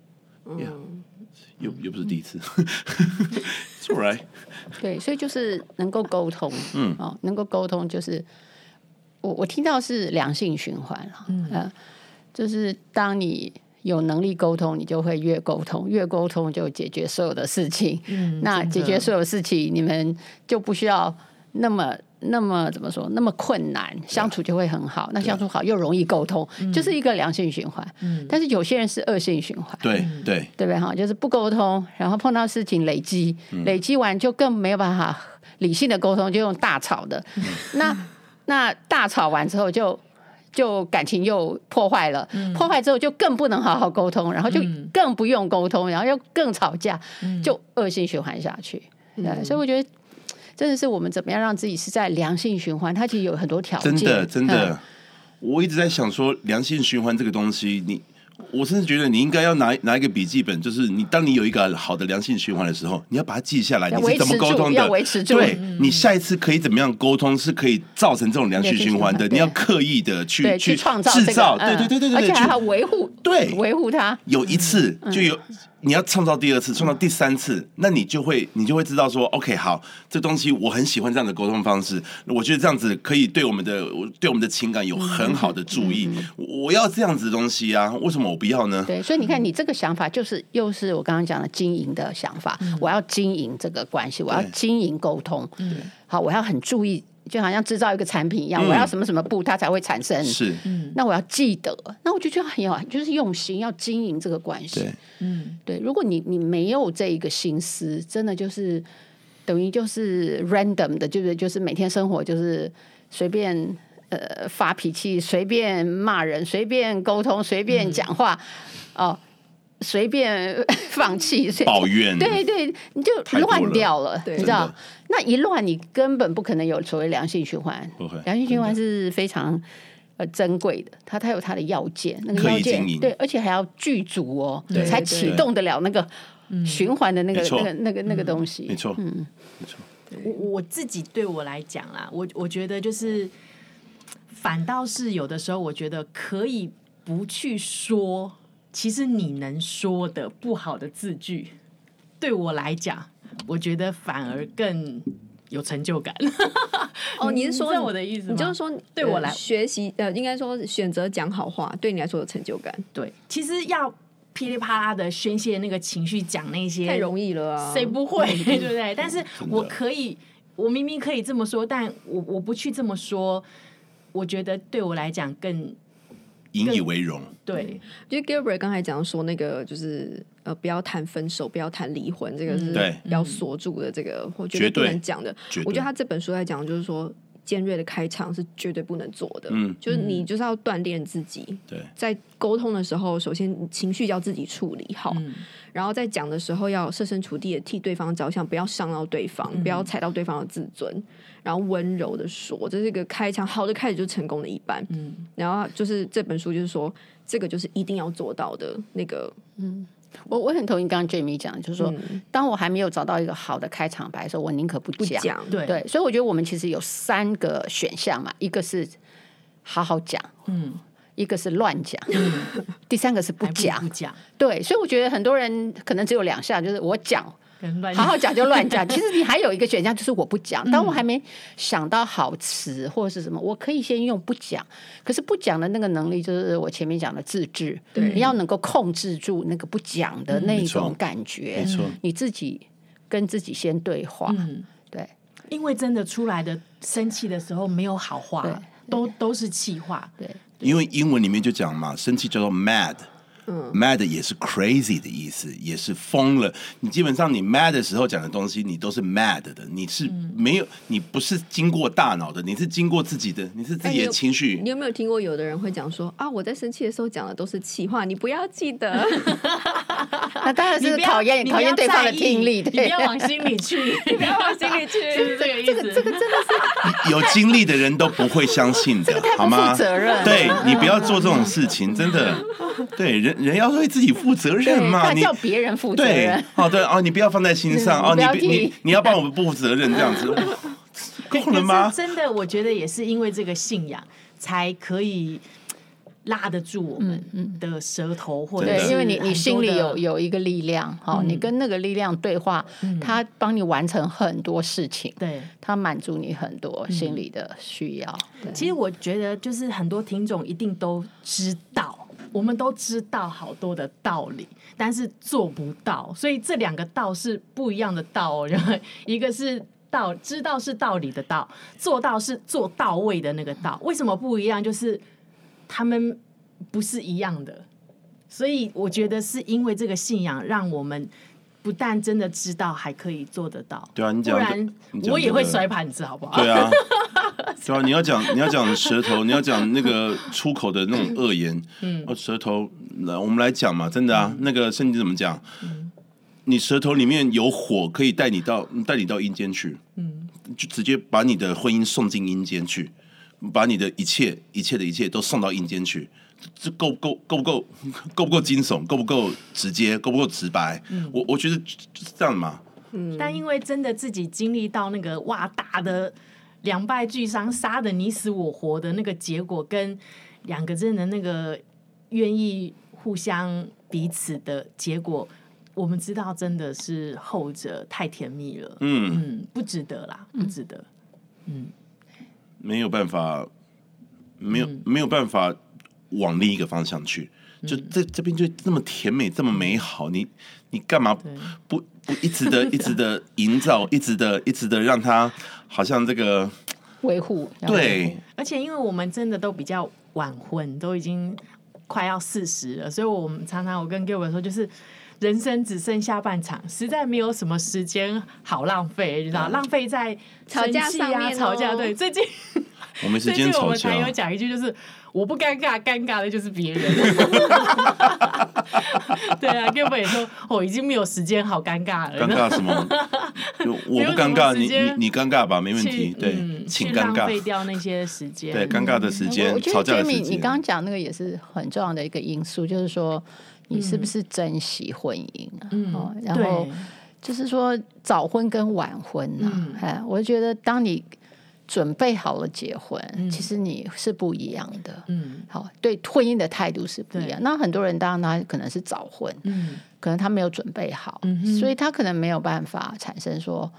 Speaker 3: 呀，又又不是第一次，It's alright。
Speaker 4: 对，所以就是能够沟通，嗯，哦，能够沟通，就是我我听到是良性循环了，嗯，就是当你有能力沟通，你就会越沟通，越沟通就解决所有的事情，嗯，那解决所有事情，你们就不需要。那么那么怎么说？那么困难相处就会很好。那相处好又容易沟通，就是一个良性循环。但是有些人是恶性循环。
Speaker 3: 对对
Speaker 4: 对不对哈？就是不沟通，然后碰到事情累积，累积完就更没有办法理性的沟通，就用大吵的。那那大吵完之后就就感情又破坏了，破坏之后就更不能好好沟通，然后就更不用沟通，然后又更吵架，就恶性循环下去。对，所以我觉得。真的是我们怎么样让自己是在良性循环？它其实有很多条件。
Speaker 3: 真的，真的，嗯、我一直在想说，良性循环这个东西，你。我甚至觉得你应该要拿拿一个笔记本，就是你当你有一个好的良性循环的时候，你要把它记下来，你是怎么沟通的？
Speaker 4: 要维持住。
Speaker 3: 对，你下一次可以怎么样沟通，是可以造成这种良性循环的。你要刻意的去去
Speaker 4: 创造
Speaker 3: 制造，对对对对对，
Speaker 4: 而且还要维护，
Speaker 3: 对，
Speaker 4: 维护它。
Speaker 3: 有一次就有，你要创造第二次，创造第三次，那你就会你就会知道说，OK，好，这东西我很喜欢这样的沟通方式，我觉得这样子可以对我们的对我们的情感有很好的注意。我要这样子的东西啊，为什么我不要呢？
Speaker 4: 对，所以你看，你这个想法就是又是我刚刚讲的经营的想法。嗯、我要经营这个关系，我要经营沟通。嗯，好，我要很注意，就好像制造一个产品一样，嗯、我要什么什么布，它才会产生。
Speaker 3: 是，
Speaker 4: 嗯，那我要记得，那我就觉得很有，就是用心要经营这个关系。
Speaker 3: 对，
Speaker 4: 嗯，对。如果你你没有这一个心思，真的就是等于就是 random 的，就是就是每天生活就是随便。呃，发脾气，随便骂人，随便沟通，随便讲话，嗯、哦，随便放弃，
Speaker 3: 抱怨，
Speaker 4: 对对，你就乱掉了，
Speaker 3: 了
Speaker 4: 你知道？那一乱，你根本不可能有所谓良性循环。良性循环是非常呃珍贵的，它它有它的要件，那个要件对，而且还要具足哦，才启动得了那个循环的那个那个那个那个东西。
Speaker 3: 没错，
Speaker 4: 嗯，
Speaker 3: 没错。
Speaker 1: 我我自己对我来讲啦，我我觉得就是。反倒是有的时候，我觉得可以不去说。其实你能说的不好的字句，对我来讲，我觉得反而更有成就感。
Speaker 2: 哦，你是说
Speaker 1: 我的意思？
Speaker 2: 你就是说，对我来学习呃，应该说选择讲好话，对你来说有成就感。
Speaker 1: 对，其实要噼里啪啦的宣泄那个情绪，讲那些
Speaker 2: 太容易了啊，
Speaker 1: 谁不会？对不对？但是我可以，我明明可以这么说，但我我不去这么说。我觉得对我来讲更
Speaker 3: 引以为荣。
Speaker 1: 对，
Speaker 2: 就 Gilbert 刚才讲说那个，就是呃，不要谈分手，不要谈离婚，这个是要锁住的。这个我觉得不能讲的。我觉得他这本书在讲，就是说尖锐的开场是绝对不能做的。
Speaker 3: 嗯，
Speaker 2: 就是你就是要锻炼自己。
Speaker 3: 对，
Speaker 2: 在沟通的时候，首先情绪要自己处理好，
Speaker 1: 嗯
Speaker 2: 然后在讲的时候要设身处地的替对方着想，不要伤到对方，不要踩到对方的自尊，然后温柔的说，这是一个开场，好的开始就成功的一半。嗯，然后就是这本书就是说，这个就是一定要做到的那个。
Speaker 4: 嗯，我我很同意刚刚 Jamie 讲的，就是说，
Speaker 2: 嗯
Speaker 4: 当我还没有找到一个好的开场白的时候，我宁可不
Speaker 2: 不
Speaker 4: 讲。
Speaker 2: 讲，
Speaker 1: 对
Speaker 4: 对，所以我觉得我们其实有三个选项嘛，一个是好好讲，
Speaker 1: 嗯，
Speaker 4: 一个是乱讲，第三个是不
Speaker 1: 讲不。讲，
Speaker 4: 对，所以我觉得很多人可能只有两项，就是我
Speaker 1: 讲，
Speaker 4: 好好讲就乱讲。其实你还有一个选项就是我不讲。当我还没想到好词或者是什么，我可以先用不讲。可是不讲的那个能力，就是我前面讲的自制，
Speaker 2: 对
Speaker 4: 你要能够控制住那个不讲的那种感觉
Speaker 3: 没，错，
Speaker 4: 你自己跟自己先对话。
Speaker 1: 嗯，
Speaker 4: 对
Speaker 1: 因为真的出来的生气的时候没有好话，都都是气话。
Speaker 4: 对，
Speaker 3: 因为英文里面就讲嘛，生气叫做 mad。
Speaker 2: 嗯
Speaker 3: mad 也是 crazy 的意思，也是疯了。你基本上你 mad 的时候讲的东西，你都是 mad 的，你是没有，你不是经过大脑的，你是经过自己的，你是自己的情绪。
Speaker 2: 你有没有听过有的人会讲说啊，我在生气的时候讲的都是气话，你不要记得。
Speaker 4: 那当然是考
Speaker 1: 验
Speaker 4: 考验对方的听力，
Speaker 1: 你不要往心里去，你不要往心里去，是这个意思。这个真的是
Speaker 3: 有经历的人都不会相信的，好吗？
Speaker 4: 负责任
Speaker 3: 对你不要做这种事情，真的。对人人要为自己负责任嘛，你
Speaker 4: 叫别人负责
Speaker 3: 对
Speaker 4: 任。
Speaker 3: 哦对哦，你不要放在心上哦，你你你要帮我们不负责任这样子，够了
Speaker 1: 吗真的，我觉得也是因为这个信仰，才可以拉得住我们的舌头，或者
Speaker 4: 对，因为你你心
Speaker 1: 里
Speaker 4: 有有一个力量，哈、
Speaker 1: 嗯
Speaker 4: 你跟那个力量对话，它帮你完成很多事情，
Speaker 1: 对。
Speaker 4: 它满足你很多心理的需要。
Speaker 1: 其实我觉得，就是很多听众一定都知道，我们都知道好多的道理，但是做不到，所以这两个道是不一样的道哦。然后一个是道，知道是道理的道，做到是做到位的那个道。为什么不一样？就是他们不是一样的，所以我觉得是因为这个信仰，让我们不但真的知道，还可以做得到。
Speaker 3: 对啊，你讲
Speaker 1: 不然我也
Speaker 3: 会
Speaker 1: 摔盘子，好不好？
Speaker 3: 对啊，对啊，你要讲你要讲舌头，你要讲那个出口的那种恶言，嗯，舌头，那我们来讲嘛，真的啊，那个圣经怎么讲？你舌头里面有火，可以带你到带你到阴间去，嗯，就直接把你的婚姻送进阴间去，把你的一切一切的一切都送到阴间去，这够够够不够 够不够惊悚？够不够直接？够不够直白？我我觉得就是这样嘛。
Speaker 1: 嗯但因为真的自己经历到那个哇打的两败俱伤、杀的你死我活的那个结果，跟两个真的那个愿意互相彼此的结果，我们知道真的是后者太甜蜜了。
Speaker 3: 嗯，
Speaker 1: 嗯，不值得啦，不值得。
Speaker 3: 没有办法，没有、没有办法往另一个方向去。就这这边就这么甜美，这么美好，你你干嘛不不一直的 一直的营造，一直的一直的让它好像这个
Speaker 4: 维护要维护。
Speaker 3: 对
Speaker 1: 而且因为我们真的都比较晚婚，都已经快要四十了，所以我们常常我跟 Gilbert 说，就是人生只剩下半场，实在没有什么时间好浪费，你知道，浪费在
Speaker 2: 吵架上面哦
Speaker 1: 吵架。对，最近
Speaker 3: 我们 之
Speaker 1: 最近我
Speaker 3: 间吵架
Speaker 1: 们才有，讲一句，就是我不尴尬，尴尬的就是别人。对啊，Gilbert 也说，我、哦、已经没有时间好尴尬了。
Speaker 3: 尴尬什么？我不尴尬，你你你尴尬吧，没问题。
Speaker 1: 去
Speaker 3: 对，
Speaker 1: 嗯
Speaker 3: 请尴
Speaker 1: 尬浪费
Speaker 3: 尬。
Speaker 1: 掉那些时间。
Speaker 3: 对，尴尬的
Speaker 4: 时间
Speaker 3: 吵架的时间。
Speaker 4: 你刚刚讲那个也是很重要的一个因素，就是说你是不是珍惜婚姻啊？
Speaker 1: 嗯
Speaker 4: 哦，然
Speaker 1: 后
Speaker 4: 就是说早婚跟晚婚啊，
Speaker 1: 嗯
Speaker 4: 哎，我觉得当你准备好了结婚，
Speaker 1: 嗯
Speaker 4: 其实你是不一样的。
Speaker 1: 嗯
Speaker 4: 好，对婚姻的态度是不一
Speaker 1: 样。
Speaker 4: 那很多人当然他可能是早婚，
Speaker 1: 嗯
Speaker 4: 可能他没有准备好，
Speaker 1: 嗯
Speaker 4: 所以他可能没有办法产生说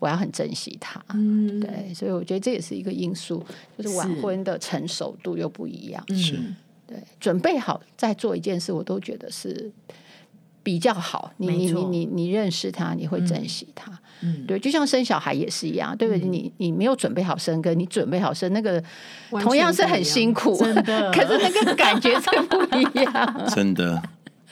Speaker 4: 我要很珍惜他。
Speaker 1: 嗯，
Speaker 4: 对，所以我觉得这也是一个因素，就是晚婚的成熟度又不一样。
Speaker 3: 是
Speaker 1: 嗯
Speaker 4: 对，准备好再做一件事，我都觉得是比较好。你你你你你认识他，你会珍惜他。
Speaker 1: 嗯，
Speaker 4: 对，就像生小孩也是一样，对不对？你你没有准备好生，跟你准备好生，那
Speaker 2: 个
Speaker 4: 同样是很辛苦，
Speaker 1: 真的
Speaker 4: 可是那个感觉是不一样。
Speaker 3: 真的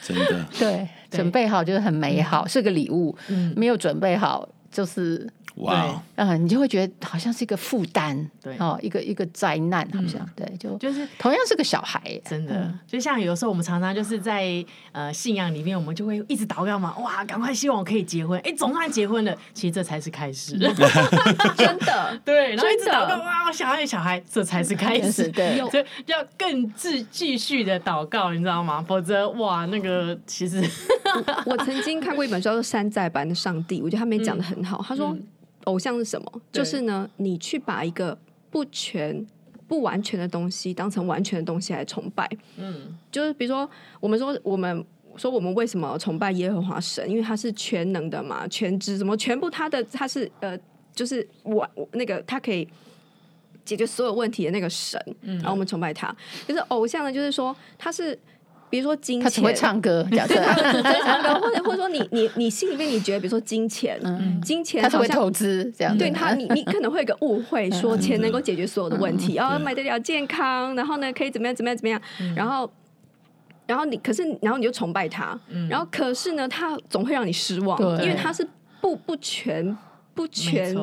Speaker 3: 真的，
Speaker 4: 对，
Speaker 1: 对
Speaker 4: 准备好就是很美好，是个礼物。
Speaker 1: 嗯
Speaker 4: 没有准备好就是
Speaker 3: 哇，
Speaker 4: 嗯，你就会觉得好像是一个负担，
Speaker 1: 对。
Speaker 4: 哦，一个一个灾难，好像对，就
Speaker 1: 就是
Speaker 4: 同样是个小孩，
Speaker 1: 真的，就像有时候我们常常就是在呃信仰里面，我们就会一直祷告嘛，哇，赶快希望我可以结婚，哎，总算结婚了，其实这才是开始，
Speaker 2: 真的，
Speaker 1: 对，然后一直祷告，哇，我想要小孩，这才是开始，
Speaker 4: 对，
Speaker 1: 所以 要更继继续的祷告，你知道吗？否则，哇，那个其实
Speaker 2: 我曾经看过一本书叫做《山寨版的上帝》，我觉得他没讲的很好，他说。偶像是什么？就是呢，你去把一个不全、不完全的东西当成完全的东西来崇拜。嗯，就是比如说，我们说我们说我们为什么崇拜耶和华神？因为他是全能的嘛，全知什么，全部他的他是呃，就是我那个他可以解决所有问题的那个神。嗯，然后我们崇拜他。就是偶像呢，就是说他是。比如说金钱，
Speaker 4: 他只会唱歌，
Speaker 2: 对，他只会唱歌，或者或者说你你你心里面你觉得，比如说金钱，嗯、金钱
Speaker 4: 他是会投资这样，
Speaker 2: 对他你你可能会有个误会，说钱能够解决所有的问题，然后、嗯哦、买得了健康，然后呢可以怎么样怎么样怎么样，嗯、然后然后你可是然后你就崇拜他，嗯、然后可是呢他总会让你失望，因为他是不不全不全。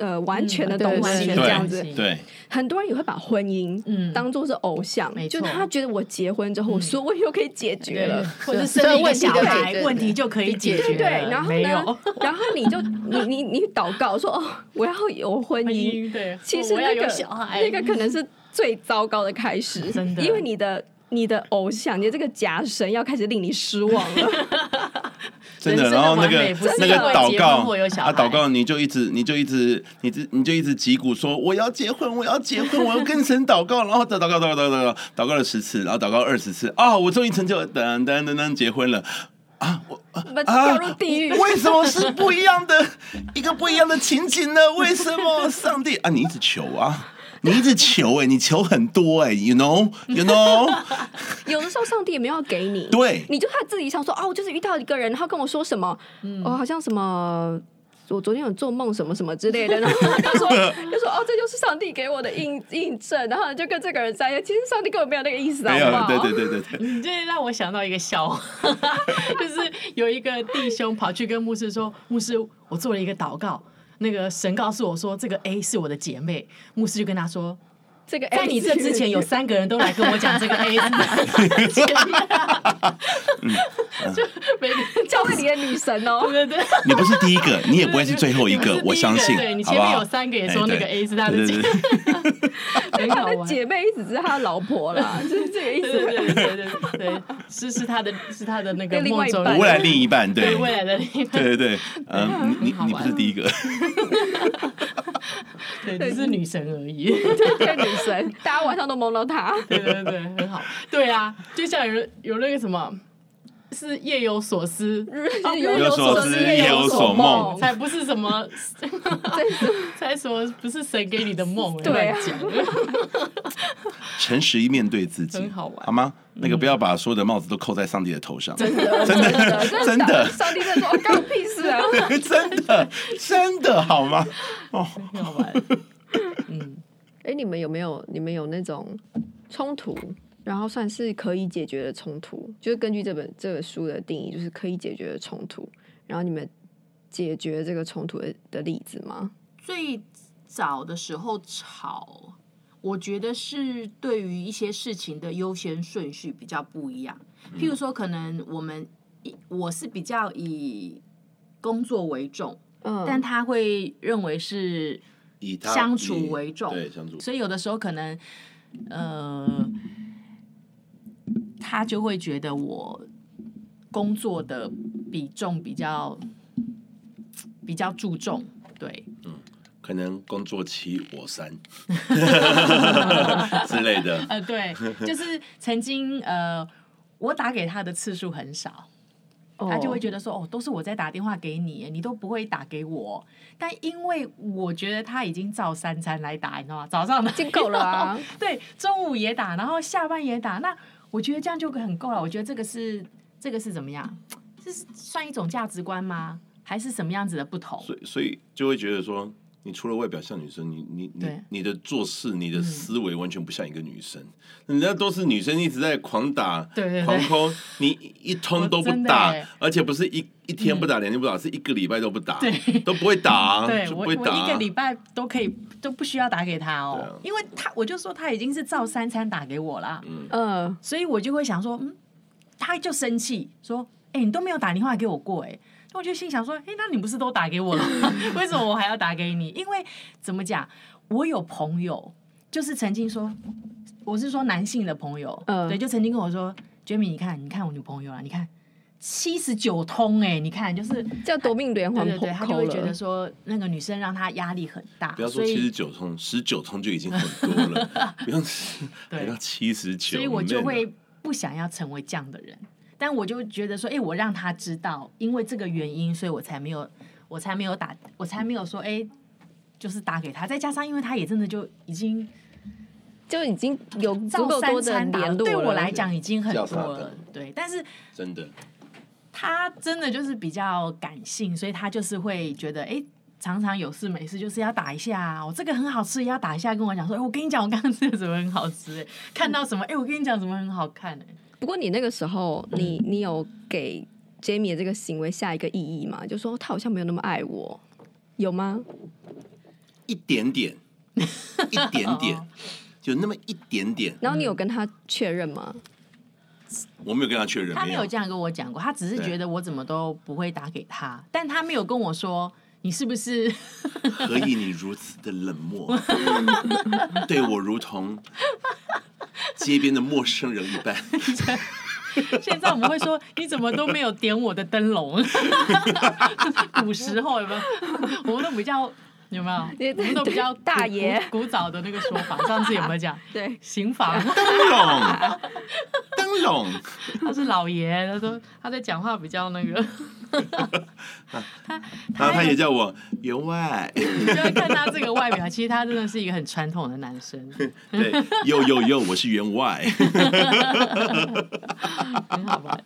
Speaker 2: 呃，完全的东西这样子，
Speaker 3: 对，
Speaker 2: 很多人也会把婚姻嗯。当做是偶像，就他觉得我结婚之后，我所有问题都可以解决了，
Speaker 1: 或者生一个小孩问题就可以解决，
Speaker 2: 对，然后呢，然后你就你你你祷告说哦，我要有婚姻，对，其实那个那个可能是最糟糕的开始，真的，因为你的你的偶像，你的这个假神要开始令你失望了。
Speaker 3: 真的，然后那个那个祷告啊，祷告你就一直你就一直你就你就一直击鼓说我要结婚，我要结婚，我要跟神祷告，然后祷告祷告祷告祷告祷告了十次，然后祷告二十次啊，我终于成就噔噔噔噔结婚了啊！我啊
Speaker 2: 掉入地狱，
Speaker 3: 为什么是不一样的一个不一样的情景呢？为什么上帝啊？你一直求啊？你一直求哎、欸，你求很多哎、欸，you know，you know，
Speaker 2: 有的时候上帝也没有给你，
Speaker 3: 对，
Speaker 2: 你就他自己想说，哦，我就是遇到一个人，然后跟我说什么，嗯、哦，好像什么，我昨天有做梦什么什么之类的，然后 他就说，就说哦，这就是上帝给我的印印证，然后就跟这个人在一起，其实上帝根本没有那个意思，好不好？
Speaker 3: 对对对对对，
Speaker 1: 你这让我想到一个笑话，就是有一个弟兄跑去跟牧师说，牧师，我做了一个祷告。那个神告诉我说，这个 A 是我的姐妹，牧师就跟他说，这个 A 在你这之前有三个人都来跟我讲这个 A 是姐妹，就每个人
Speaker 2: 教会里的女神哦，
Speaker 1: 对对对，
Speaker 3: 你不是第一个，你也不会是最后一个，我相信，
Speaker 1: 对，你前面有三个也说那个 A 是他的姐妹，
Speaker 2: 他的姐妹一直是他的老婆啦，就是这个意思，
Speaker 1: 对对对对，是是他的，是他的那个梦中
Speaker 3: 未来另一半，对，
Speaker 1: 未来的另一半，
Speaker 3: 对对对，嗯，你你不是第一个。
Speaker 1: 对，只是女神而已。
Speaker 2: 对，女神，大家晚上都梦到他。
Speaker 1: 对对对，很好。对啊，就像有有那个什么，是夜有所思，
Speaker 2: 日有所思，夜有所梦，
Speaker 1: 才不是什么，才什么不是神给你的梦。对，
Speaker 3: 诚实一面对自己，
Speaker 1: 很好玩，
Speaker 3: 好吗？那个不要把所有的帽子都扣在上帝的头上，
Speaker 2: 真的，
Speaker 3: 真的，真的。
Speaker 2: 上帝在说：“干我屁事啊！”
Speaker 3: 真的，真的好吗？哦，
Speaker 1: 好玩。嗯，
Speaker 2: 哎，你们有没有？你们有那种冲突，然后算是可以解决的冲突？就是根据这本这本书的定义，就是可以解决的冲突。然后你们解决这个冲突的的例子吗？
Speaker 1: 最早的时候吵。我觉得是对于一些事情的优先顺序比较不一样。譬如说，可能我们我是比较以工作为重，嗯，但他会认为是以他相处为重，
Speaker 3: 对，相处。
Speaker 1: 所以有的时候可能，呃，他就会觉得我工作的比重比较比较注重，对，嗯。
Speaker 3: 可能工作七我三 之类的。
Speaker 1: 呃，对，就是曾经呃，我打给他的次数很少，他就会觉得说，哦，都是我在打电话给你，你都不会打给我。但因为我觉得他已经照三餐来打，你知道吗？早上的
Speaker 2: 已经够了啊，
Speaker 1: 对，中午也打，然后下班也打，那我觉得这样就很够了。我觉得这个是这个是怎么样？这是算一种价值观吗？还是什么样子的不同？
Speaker 3: 所以，所以就会觉得说。你除了外表像女生，你你你你的做事、你的思维完全不像一个女生。人家都是女生一直在狂打、
Speaker 1: 对对对。
Speaker 3: 狂轰，你一通都不打，而且不是一一天不打、两天不打，是一个礼拜都不打，都不会打啊，
Speaker 1: 对我，我
Speaker 3: 就不会打。啊。
Speaker 1: 一个礼拜都可以都不需要打给他哦，
Speaker 3: 啊。
Speaker 1: 因为他我就说他已经是照三餐打给我啦，
Speaker 2: 嗯，
Speaker 1: 所以我就会想说，嗯，他就生气说，哎、你都没有打电话给我过、哎，那我就心想说，哎、那你不是都打给我了吗？为什么我还要打给你？因为怎么讲，我有朋友就是曾经说，我是说男性的朋友，
Speaker 2: 嗯
Speaker 1: 对，就曾经跟我说，Jamie，你看，你看我女朋友啊，你看七十九通、哎，你看就是。
Speaker 2: 叫夺命连环
Speaker 1: 对对对，他就会觉得
Speaker 2: 了。
Speaker 1: 说那个女生让他压力很大，
Speaker 3: 不要说七十九通，十九通就已经很多了，不要
Speaker 1: 对
Speaker 3: 还要七十九，
Speaker 1: 所以我就会不想要成为这样的人。但我就觉得说，哎、我让他知道，因为这个原因，所以我才没有，我才没有打，我才没有说，哎、就是打给他。再加上，因为他也真的就已经
Speaker 2: 就已经有足
Speaker 1: 照
Speaker 2: 够多的联络了。
Speaker 1: 对我来讲已经很多了。对，但是
Speaker 3: 真的
Speaker 1: 他真的就是比较感性，所以他就是会觉得，哎、常常有事没事就是要打一下、啊，我这个很好吃也要打一下，跟我讲说，哎、我跟你讲，我刚刚吃的什么很好吃、哎，看到什么，哎、我跟你讲什么很好看、哎。
Speaker 2: 不过你那个时候，
Speaker 1: 嗯。
Speaker 2: 你你有给 Jamie 的这个行为下一个意义吗？就说他好像没有那么爱我，有吗？
Speaker 3: 一点点，一点点。
Speaker 1: 哦，
Speaker 3: 就那么一点点，
Speaker 2: 然后你有跟他确认吗？
Speaker 3: 我没有跟他确认，
Speaker 1: 他没有这样跟我讲过，他只是觉得我怎么都不会打给他，但他没有跟我说你是不是？
Speaker 3: 何以你如此的冷漠，对我如同 街边的陌生人一般。
Speaker 1: 现在我们会说你怎么都没有点我的灯笼？古时候有没有？我们都比较有没有？我们都比较古
Speaker 2: 大爷
Speaker 1: 古古早的那个说法，上次有没有讲？
Speaker 2: 对，
Speaker 1: 刑房，
Speaker 3: 灯笼，灯笼，
Speaker 1: 他是老爷，他说他在讲话比较那个，
Speaker 3: 然后 他也叫我员外，
Speaker 1: 你就会看他这个外表，其实他真的是一个很传统的男生，
Speaker 3: 对，有有有，我是员外，
Speaker 1: 很好玩，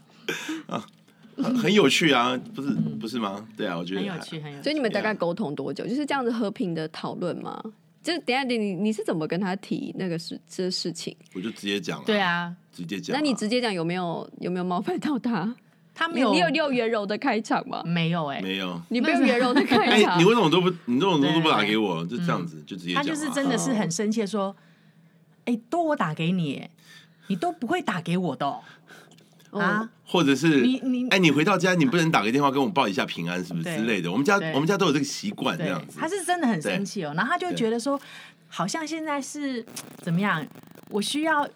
Speaker 3: 很很有趣啊，不是不是吗？对啊，我觉得
Speaker 1: 很有趣，很有趣。
Speaker 2: 所以你们大概沟通多久？就是这样子和平的讨论吗？就是等下你你你是怎么跟他提那个事这事情？
Speaker 3: 我就直接讲了，
Speaker 1: 对，啊，
Speaker 3: 直接讲啊。
Speaker 2: 那你直接讲有没有有没有冒犯到他？你
Speaker 1: 他没有，
Speaker 2: 你有你有圆柔的开场吗？
Speaker 1: 没有哎、
Speaker 3: 没有？
Speaker 2: 你没有圆柔的开
Speaker 3: 哎，
Speaker 2: 场
Speaker 3: 你，为什么都不，你这种都不打
Speaker 1: 对
Speaker 3: 给我？就这样子，就直接啊。
Speaker 1: 他就是真的是很生气，说：“哎、都我打给你，哎你都不会打给我的、哦、啊？
Speaker 3: 或者是
Speaker 1: 你你
Speaker 3: 哎，你回到家，你不能打个电话跟我报一下平安，是不是
Speaker 1: 对
Speaker 3: 之类的？我们家我们家都有这个习惯，这
Speaker 1: 对
Speaker 3: 样子。
Speaker 1: 他是真的很生气哦。然后他就觉得说，好像现在是怎么样？我需要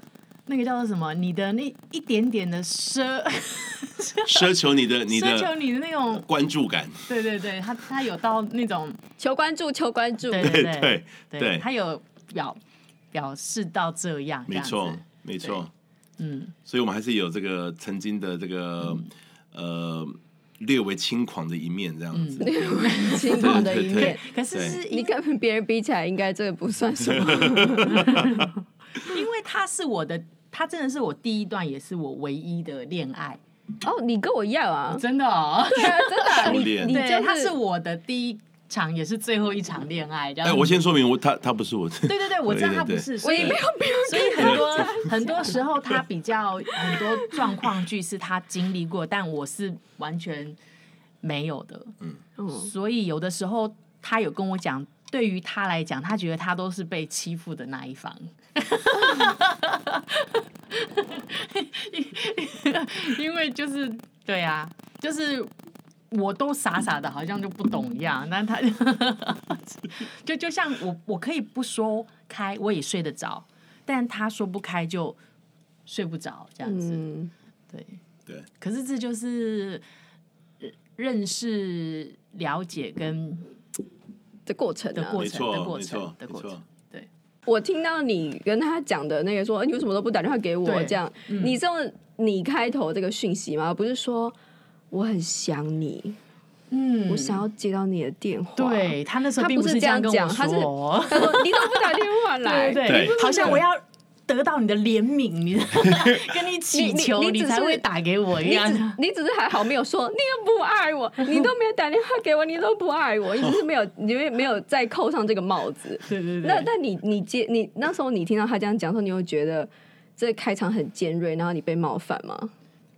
Speaker 1: 那个叫做什么？你的那一点点的奢
Speaker 3: 奢求你的 你的
Speaker 1: 奢求你的那种，
Speaker 3: 关注感，
Speaker 1: 对对对，他他有到那种，
Speaker 2: 求关注，求关注。
Speaker 1: 对
Speaker 3: 对
Speaker 1: 对
Speaker 3: 对
Speaker 1: 对
Speaker 3: 对
Speaker 1: 他有表表示到这样，这样子
Speaker 3: 没错没错。
Speaker 1: 嗯，
Speaker 3: 所以我们还是有这个曾经的这个呃略微轻狂的一面，这样子。
Speaker 2: 轻狂的一
Speaker 3: 对对
Speaker 2: 面。
Speaker 1: 可是是因
Speaker 2: 你跟别人比起来，应该这个不算什么。
Speaker 1: 因为他是我的，他真的是我第一段，也是我唯一的恋爱，
Speaker 2: 哦，你跟我一样啊，
Speaker 1: 真的哦。
Speaker 2: 对啊，真的啊，你你
Speaker 1: 对，
Speaker 2: 就
Speaker 1: 他是我的第一场，也是最后一场恋爱。这样
Speaker 3: 哎，我先说明，我他他不是我。
Speaker 1: 对对对，我知道他不是，
Speaker 2: 我
Speaker 1: 所以
Speaker 2: 也没有没有
Speaker 1: 所以很多 很多时候他比较很多状况剧是他经历过，但我是完全没有的。
Speaker 2: 嗯
Speaker 1: 所以有的时候他有跟我讲，对于他来讲，他觉得他都是被欺负的那一方。因为就是对啊，就是我都傻傻的，好像就不懂一样。但他 就就像我，我可以不说开，我也睡得着，但他说不开就睡不着，这样子。
Speaker 2: 嗯，
Speaker 1: 对
Speaker 3: 对，
Speaker 1: 可是这就是认识、了解跟
Speaker 2: 的过程啊
Speaker 1: 的
Speaker 3: 过。
Speaker 1: 程的
Speaker 3: 过
Speaker 1: 程的过程。对，
Speaker 2: 我听到你跟他讲的那个说，你为什么都不打电话给我？这样，你是用你开头这个讯息吗？不是说我很想你，
Speaker 1: 嗯
Speaker 2: 我想要接到你的电话。，
Speaker 1: 对他那时候并
Speaker 2: 他不是
Speaker 1: 是这样跟我
Speaker 2: 讲他是，他说你怎么不打电话来？
Speaker 1: 对对
Speaker 3: 对
Speaker 1: 好像我要得到你的怜悯，你 跟你祈求，你，你，你才会打给我一样。
Speaker 2: 你只是还好没有说，你又不爱我，你都没有打电话给我，你都不爱我，你只是没有，你没有再扣上这个帽子。
Speaker 1: 对对对。
Speaker 2: 那那你你接你那时候你听到他这样讲说，你会觉得这开场很尖锐，然后你被冒犯吗？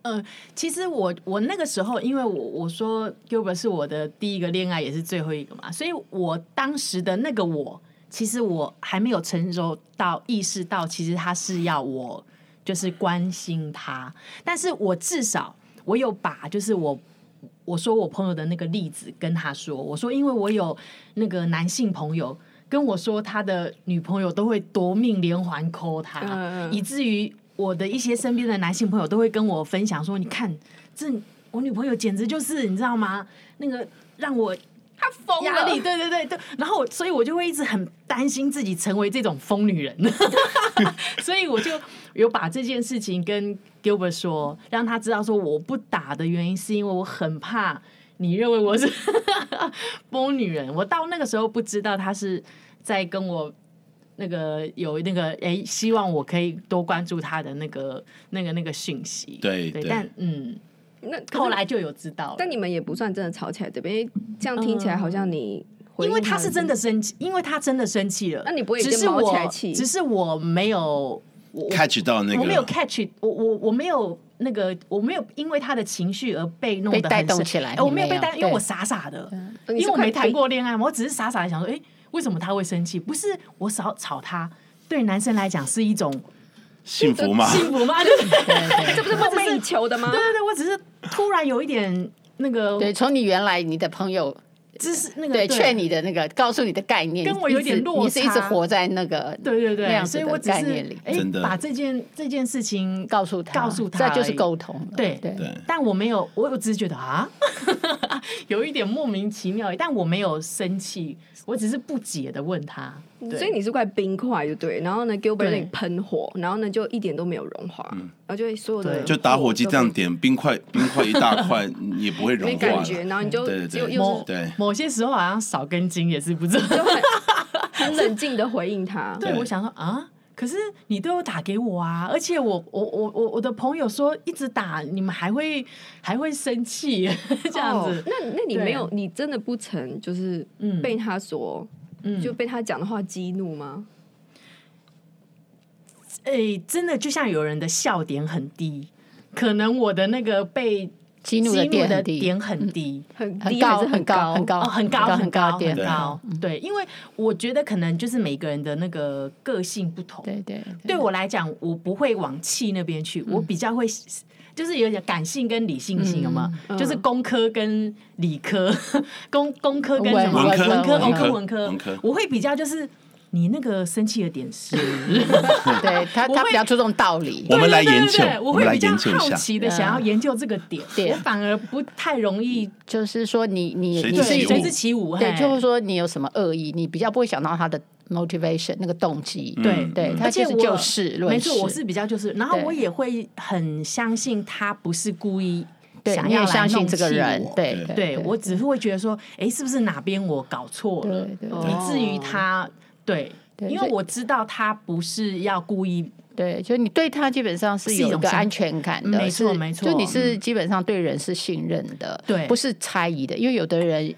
Speaker 1: 呃，其实我我那个时候，因为我我说 Gilbert 是我的第一个恋爱，也是最后一个嘛，所以我当时的那个我，其实我还没有成熟到意识到，其实他是要我就是关心他，但是我至少我有把就是我我说我朋友的那个例子跟他说，我说因为我有那个男性朋友跟我说，他的女朋友都会夺命连环 call 他，嗯、以至于。我的一些身边的男性朋友都会跟我分享说：“你看，这我女朋友简直就是你知道吗？那个让我
Speaker 2: 她疯
Speaker 1: 了，对对对对。然后我，所以我就会一直很担心自己成为这种疯女人，所以我就有把这件事情跟 Gilbert 说，让他知道说我不打的原因是因为我很怕你认为我是 疯女人。我到那个时候不知道他是在跟我。”那个有那个哎，希望我可以多关注他的那个那个那个讯息。
Speaker 3: 对对，
Speaker 1: 但嗯，那后来就有知道。
Speaker 2: 但你们也不算真的吵起来，这边因为这样听起来好像你，
Speaker 1: 因为他是真的生气，因为他真的生气了。
Speaker 2: 那你不会
Speaker 1: 只是我，只是我没有
Speaker 3: catch 到那个，
Speaker 1: 我没有 catch，我我我没有那个，我没有因为他的情绪而被弄得
Speaker 4: 带动起来。
Speaker 1: 我没有被带，因为我傻傻的，因为我没谈过恋爱嘛，我只是傻傻的想说，哎。为什么他会生气？不是我少吵他，对男生来讲是一种
Speaker 3: 幸福吗？
Speaker 1: 幸福吗？就是
Speaker 2: 这不是梦寐以求的吗？
Speaker 1: 对对对，我只是突然有一点那个，
Speaker 4: 对，从你原来你的朋友。
Speaker 1: 就是那个
Speaker 4: 对劝你的那个，告诉你的概念，
Speaker 1: 跟我有点落差。
Speaker 4: 你是一直活在那个
Speaker 1: 对对对
Speaker 4: 那样子的概念里，
Speaker 1: 哎，把这件这件事情
Speaker 4: 告诉他，
Speaker 1: 告诉他，
Speaker 4: 这就是沟通。
Speaker 1: 对对，但我没有，我我只是觉得啊，有一点莫名其妙，但我没有生气，我只是不解的问他。
Speaker 2: 所以你是块冰块，就对。然后呢，Gilbert 那里喷火，然后呢就一点都没有融化，然后就所有的
Speaker 3: 就打火机这样点冰块，冰块一大块也不会融化。没感
Speaker 2: 觉，然后你就
Speaker 3: 对对
Speaker 2: 对，
Speaker 3: 对。
Speaker 1: 某些时候好像少根筋也是不知道，
Speaker 2: 就很很冷静的回应他。
Speaker 1: 对，我想说啊，可是你都有打给我啊，而且我我我我我的朋友说一直打你们还会还会生气 这样子。
Speaker 2: 那那你没有，你真的不曾就是被他所。嗯，就被他讲的话激怒吗？
Speaker 1: 哎、欸，真的就像有人的笑点很低，可能我的那个被激怒的点很低，
Speaker 2: 很低还是很高？
Speaker 1: 很高，很高，很高，
Speaker 4: 很
Speaker 1: 高。对，因为我觉得可能就是每个人的那个个性不同。
Speaker 4: 对对，
Speaker 1: 对我来讲，我不会往气那边去，我比较会。就是有点感性跟理性性，有吗？就是工科跟理科，工工科跟什么？文科、文科、文科，我会比较就是你那个生气 的点是，
Speaker 4: 对他他比较注重道理。
Speaker 3: 我们来研究，
Speaker 1: 我会比较好奇的想要研究这个点，我反而不太容易，
Speaker 4: 就是说你你你
Speaker 1: 是随之起舞，
Speaker 4: 对，就是说你有什么恶意，你比较不会想到他的。Motivation 那个动机，
Speaker 1: 对
Speaker 4: 对，他其实就事论事，
Speaker 1: 没错，我是比较就是，然后我也会很相信他不是故意想要
Speaker 4: 相信这个人，对
Speaker 1: 对，我只是会觉得说，哎，是不是哪边我搞错了，以至于他对，因为我知道他不是要故意，
Speaker 4: 对，就你对他基本上是有一个安全感的，
Speaker 1: 没错没错，
Speaker 4: 就你是基本上对人是信任的，对，不是猜疑的，因为有的人，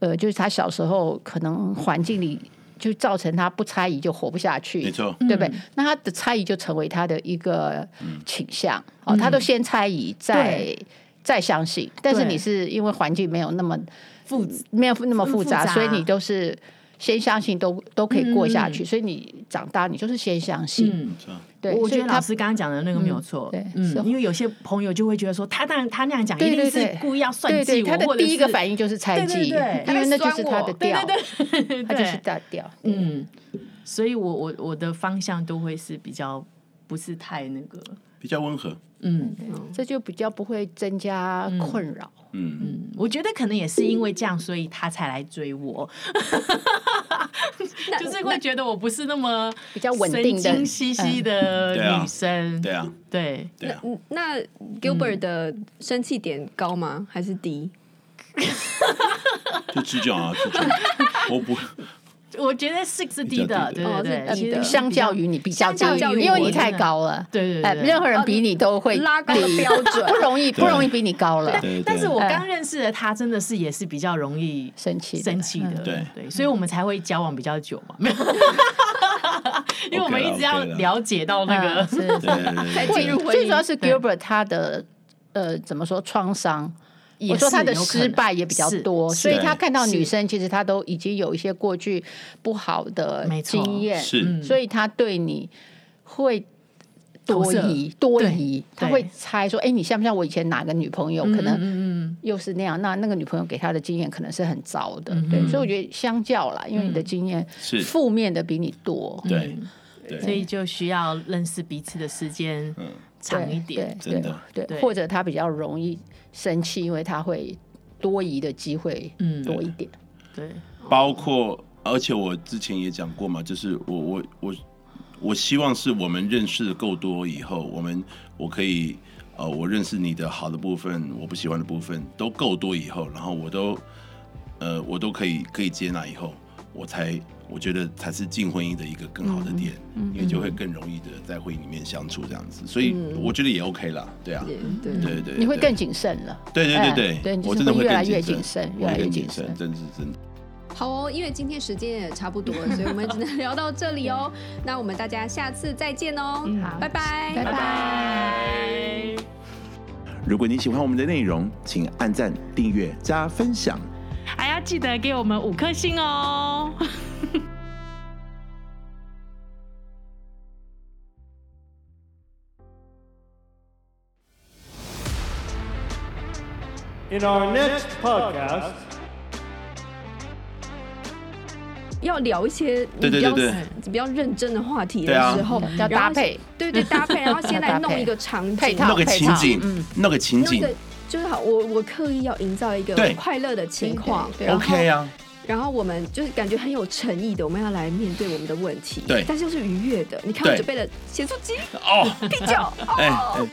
Speaker 4: 呃，就是他小时候可能环境里。就造成他不猜疑就活不下去，
Speaker 3: 没错，
Speaker 4: 对不对？那他的猜疑就成为他的一个倾向，哦，他都先猜疑，再再相信。但是你是因为环境没有那么复，没有那么复杂，所以你都是先相信，都都可以过下去。所以你长大，你就是先相信。
Speaker 1: 对，我觉得老师刚刚讲的那个没有错。对，嗯，因为有些朋友就会觉得说，他当然他那样讲，一定是故意要算计我。
Speaker 4: 他的第一个反应就是猜忌，因为那就是他的调，他就是大调。
Speaker 1: 嗯，所以我我我的方向都会是比较不是太那个，
Speaker 3: 比较温和。
Speaker 4: 嗯，这就比较不会增加困扰。
Speaker 1: 嗯嗯，我觉得可能也是因为这样，所以他才来追我。就是会觉得我不是那么
Speaker 4: 比较稳定、
Speaker 1: 神经兮兮的女生。
Speaker 3: 对啊，
Speaker 1: 对
Speaker 3: 对啊。
Speaker 2: 那 Gilbert 的生气点高吗？还是低？
Speaker 3: 就直讲啊，直讲。我不，
Speaker 1: 我觉得 six 是低的，对对对，
Speaker 2: 其实
Speaker 4: 相较于你比较低，因为你太高了，
Speaker 1: 对对对，
Speaker 4: 任何人比你都会
Speaker 2: 拉高标准，
Speaker 4: 不容易不容易比你高了。
Speaker 1: 但是我刚认识的他真的是也是比较容易
Speaker 4: 生气
Speaker 1: 生气的，
Speaker 3: 对。
Speaker 1: 对，所以我们才会交往比较久嘛，因为我们一直要了解到那个，
Speaker 2: 才进入婚姻。
Speaker 4: 最主要是 Gilbert 他的呃怎么说创伤。我说他的失败也比较多，所以他看到女生，其实他都已经有一些过去不好的经验，
Speaker 3: 是，
Speaker 4: 所以他对你会多疑多疑，他会猜说，哎，你像不像我以前哪个女朋友？可能又是那样，那那个女朋友给他的经验可能是很糟的，对，所以我觉得相较啦，因为你的经验是负面的比你多，
Speaker 3: 对，
Speaker 1: 所以就需要认识彼此的时间长一点，
Speaker 4: 对对，或者他比较容易。生气，因为他会多疑的机会多一点。
Speaker 1: 嗯、对，
Speaker 3: 包括而且我之前也讲过嘛，就是我我我我希望是我们认识的够多以后，我们我可以呃，我认识你的好的部分，我不喜欢的部分都够多以后，然后我都呃我都可以可以接纳以后，我才。我觉得才是进婚姻的一个更好的点，因为就会更容易的在婚姻里面相处这样子，所以我觉得也 OK 了，对啊，对。对对，
Speaker 4: 你会更谨慎了，
Speaker 3: 对对对对，
Speaker 4: 我真的会越来越谨慎，越来越谨慎，
Speaker 3: 真是真的。
Speaker 2: 好哦，因为今天时间也差不多了，所以我们只能聊到这里哦。那我们大家下次再见哦，好，拜拜，
Speaker 4: 拜拜。
Speaker 3: 如果你喜欢我们的内容，请按赞、订阅、加分享。
Speaker 1: 还要记得给我们五颗星哦。
Speaker 5: In our next podcast，
Speaker 2: 要聊一些比较比较认真的话题的时候，
Speaker 4: 要搭配，
Speaker 2: 对对搭配，然后先来 弄一个场景，
Speaker 3: 弄个情景，弄个情景。
Speaker 2: 就是好，我我刻意要营造一个快乐的情况
Speaker 3: ，OK 啊。
Speaker 2: 然后我们就是感觉很有诚意的，我们要来面对我们的问题，
Speaker 3: 对，
Speaker 2: 但是又是愉悦的。你看我准备了咸酥鸡哦，啤酒哦。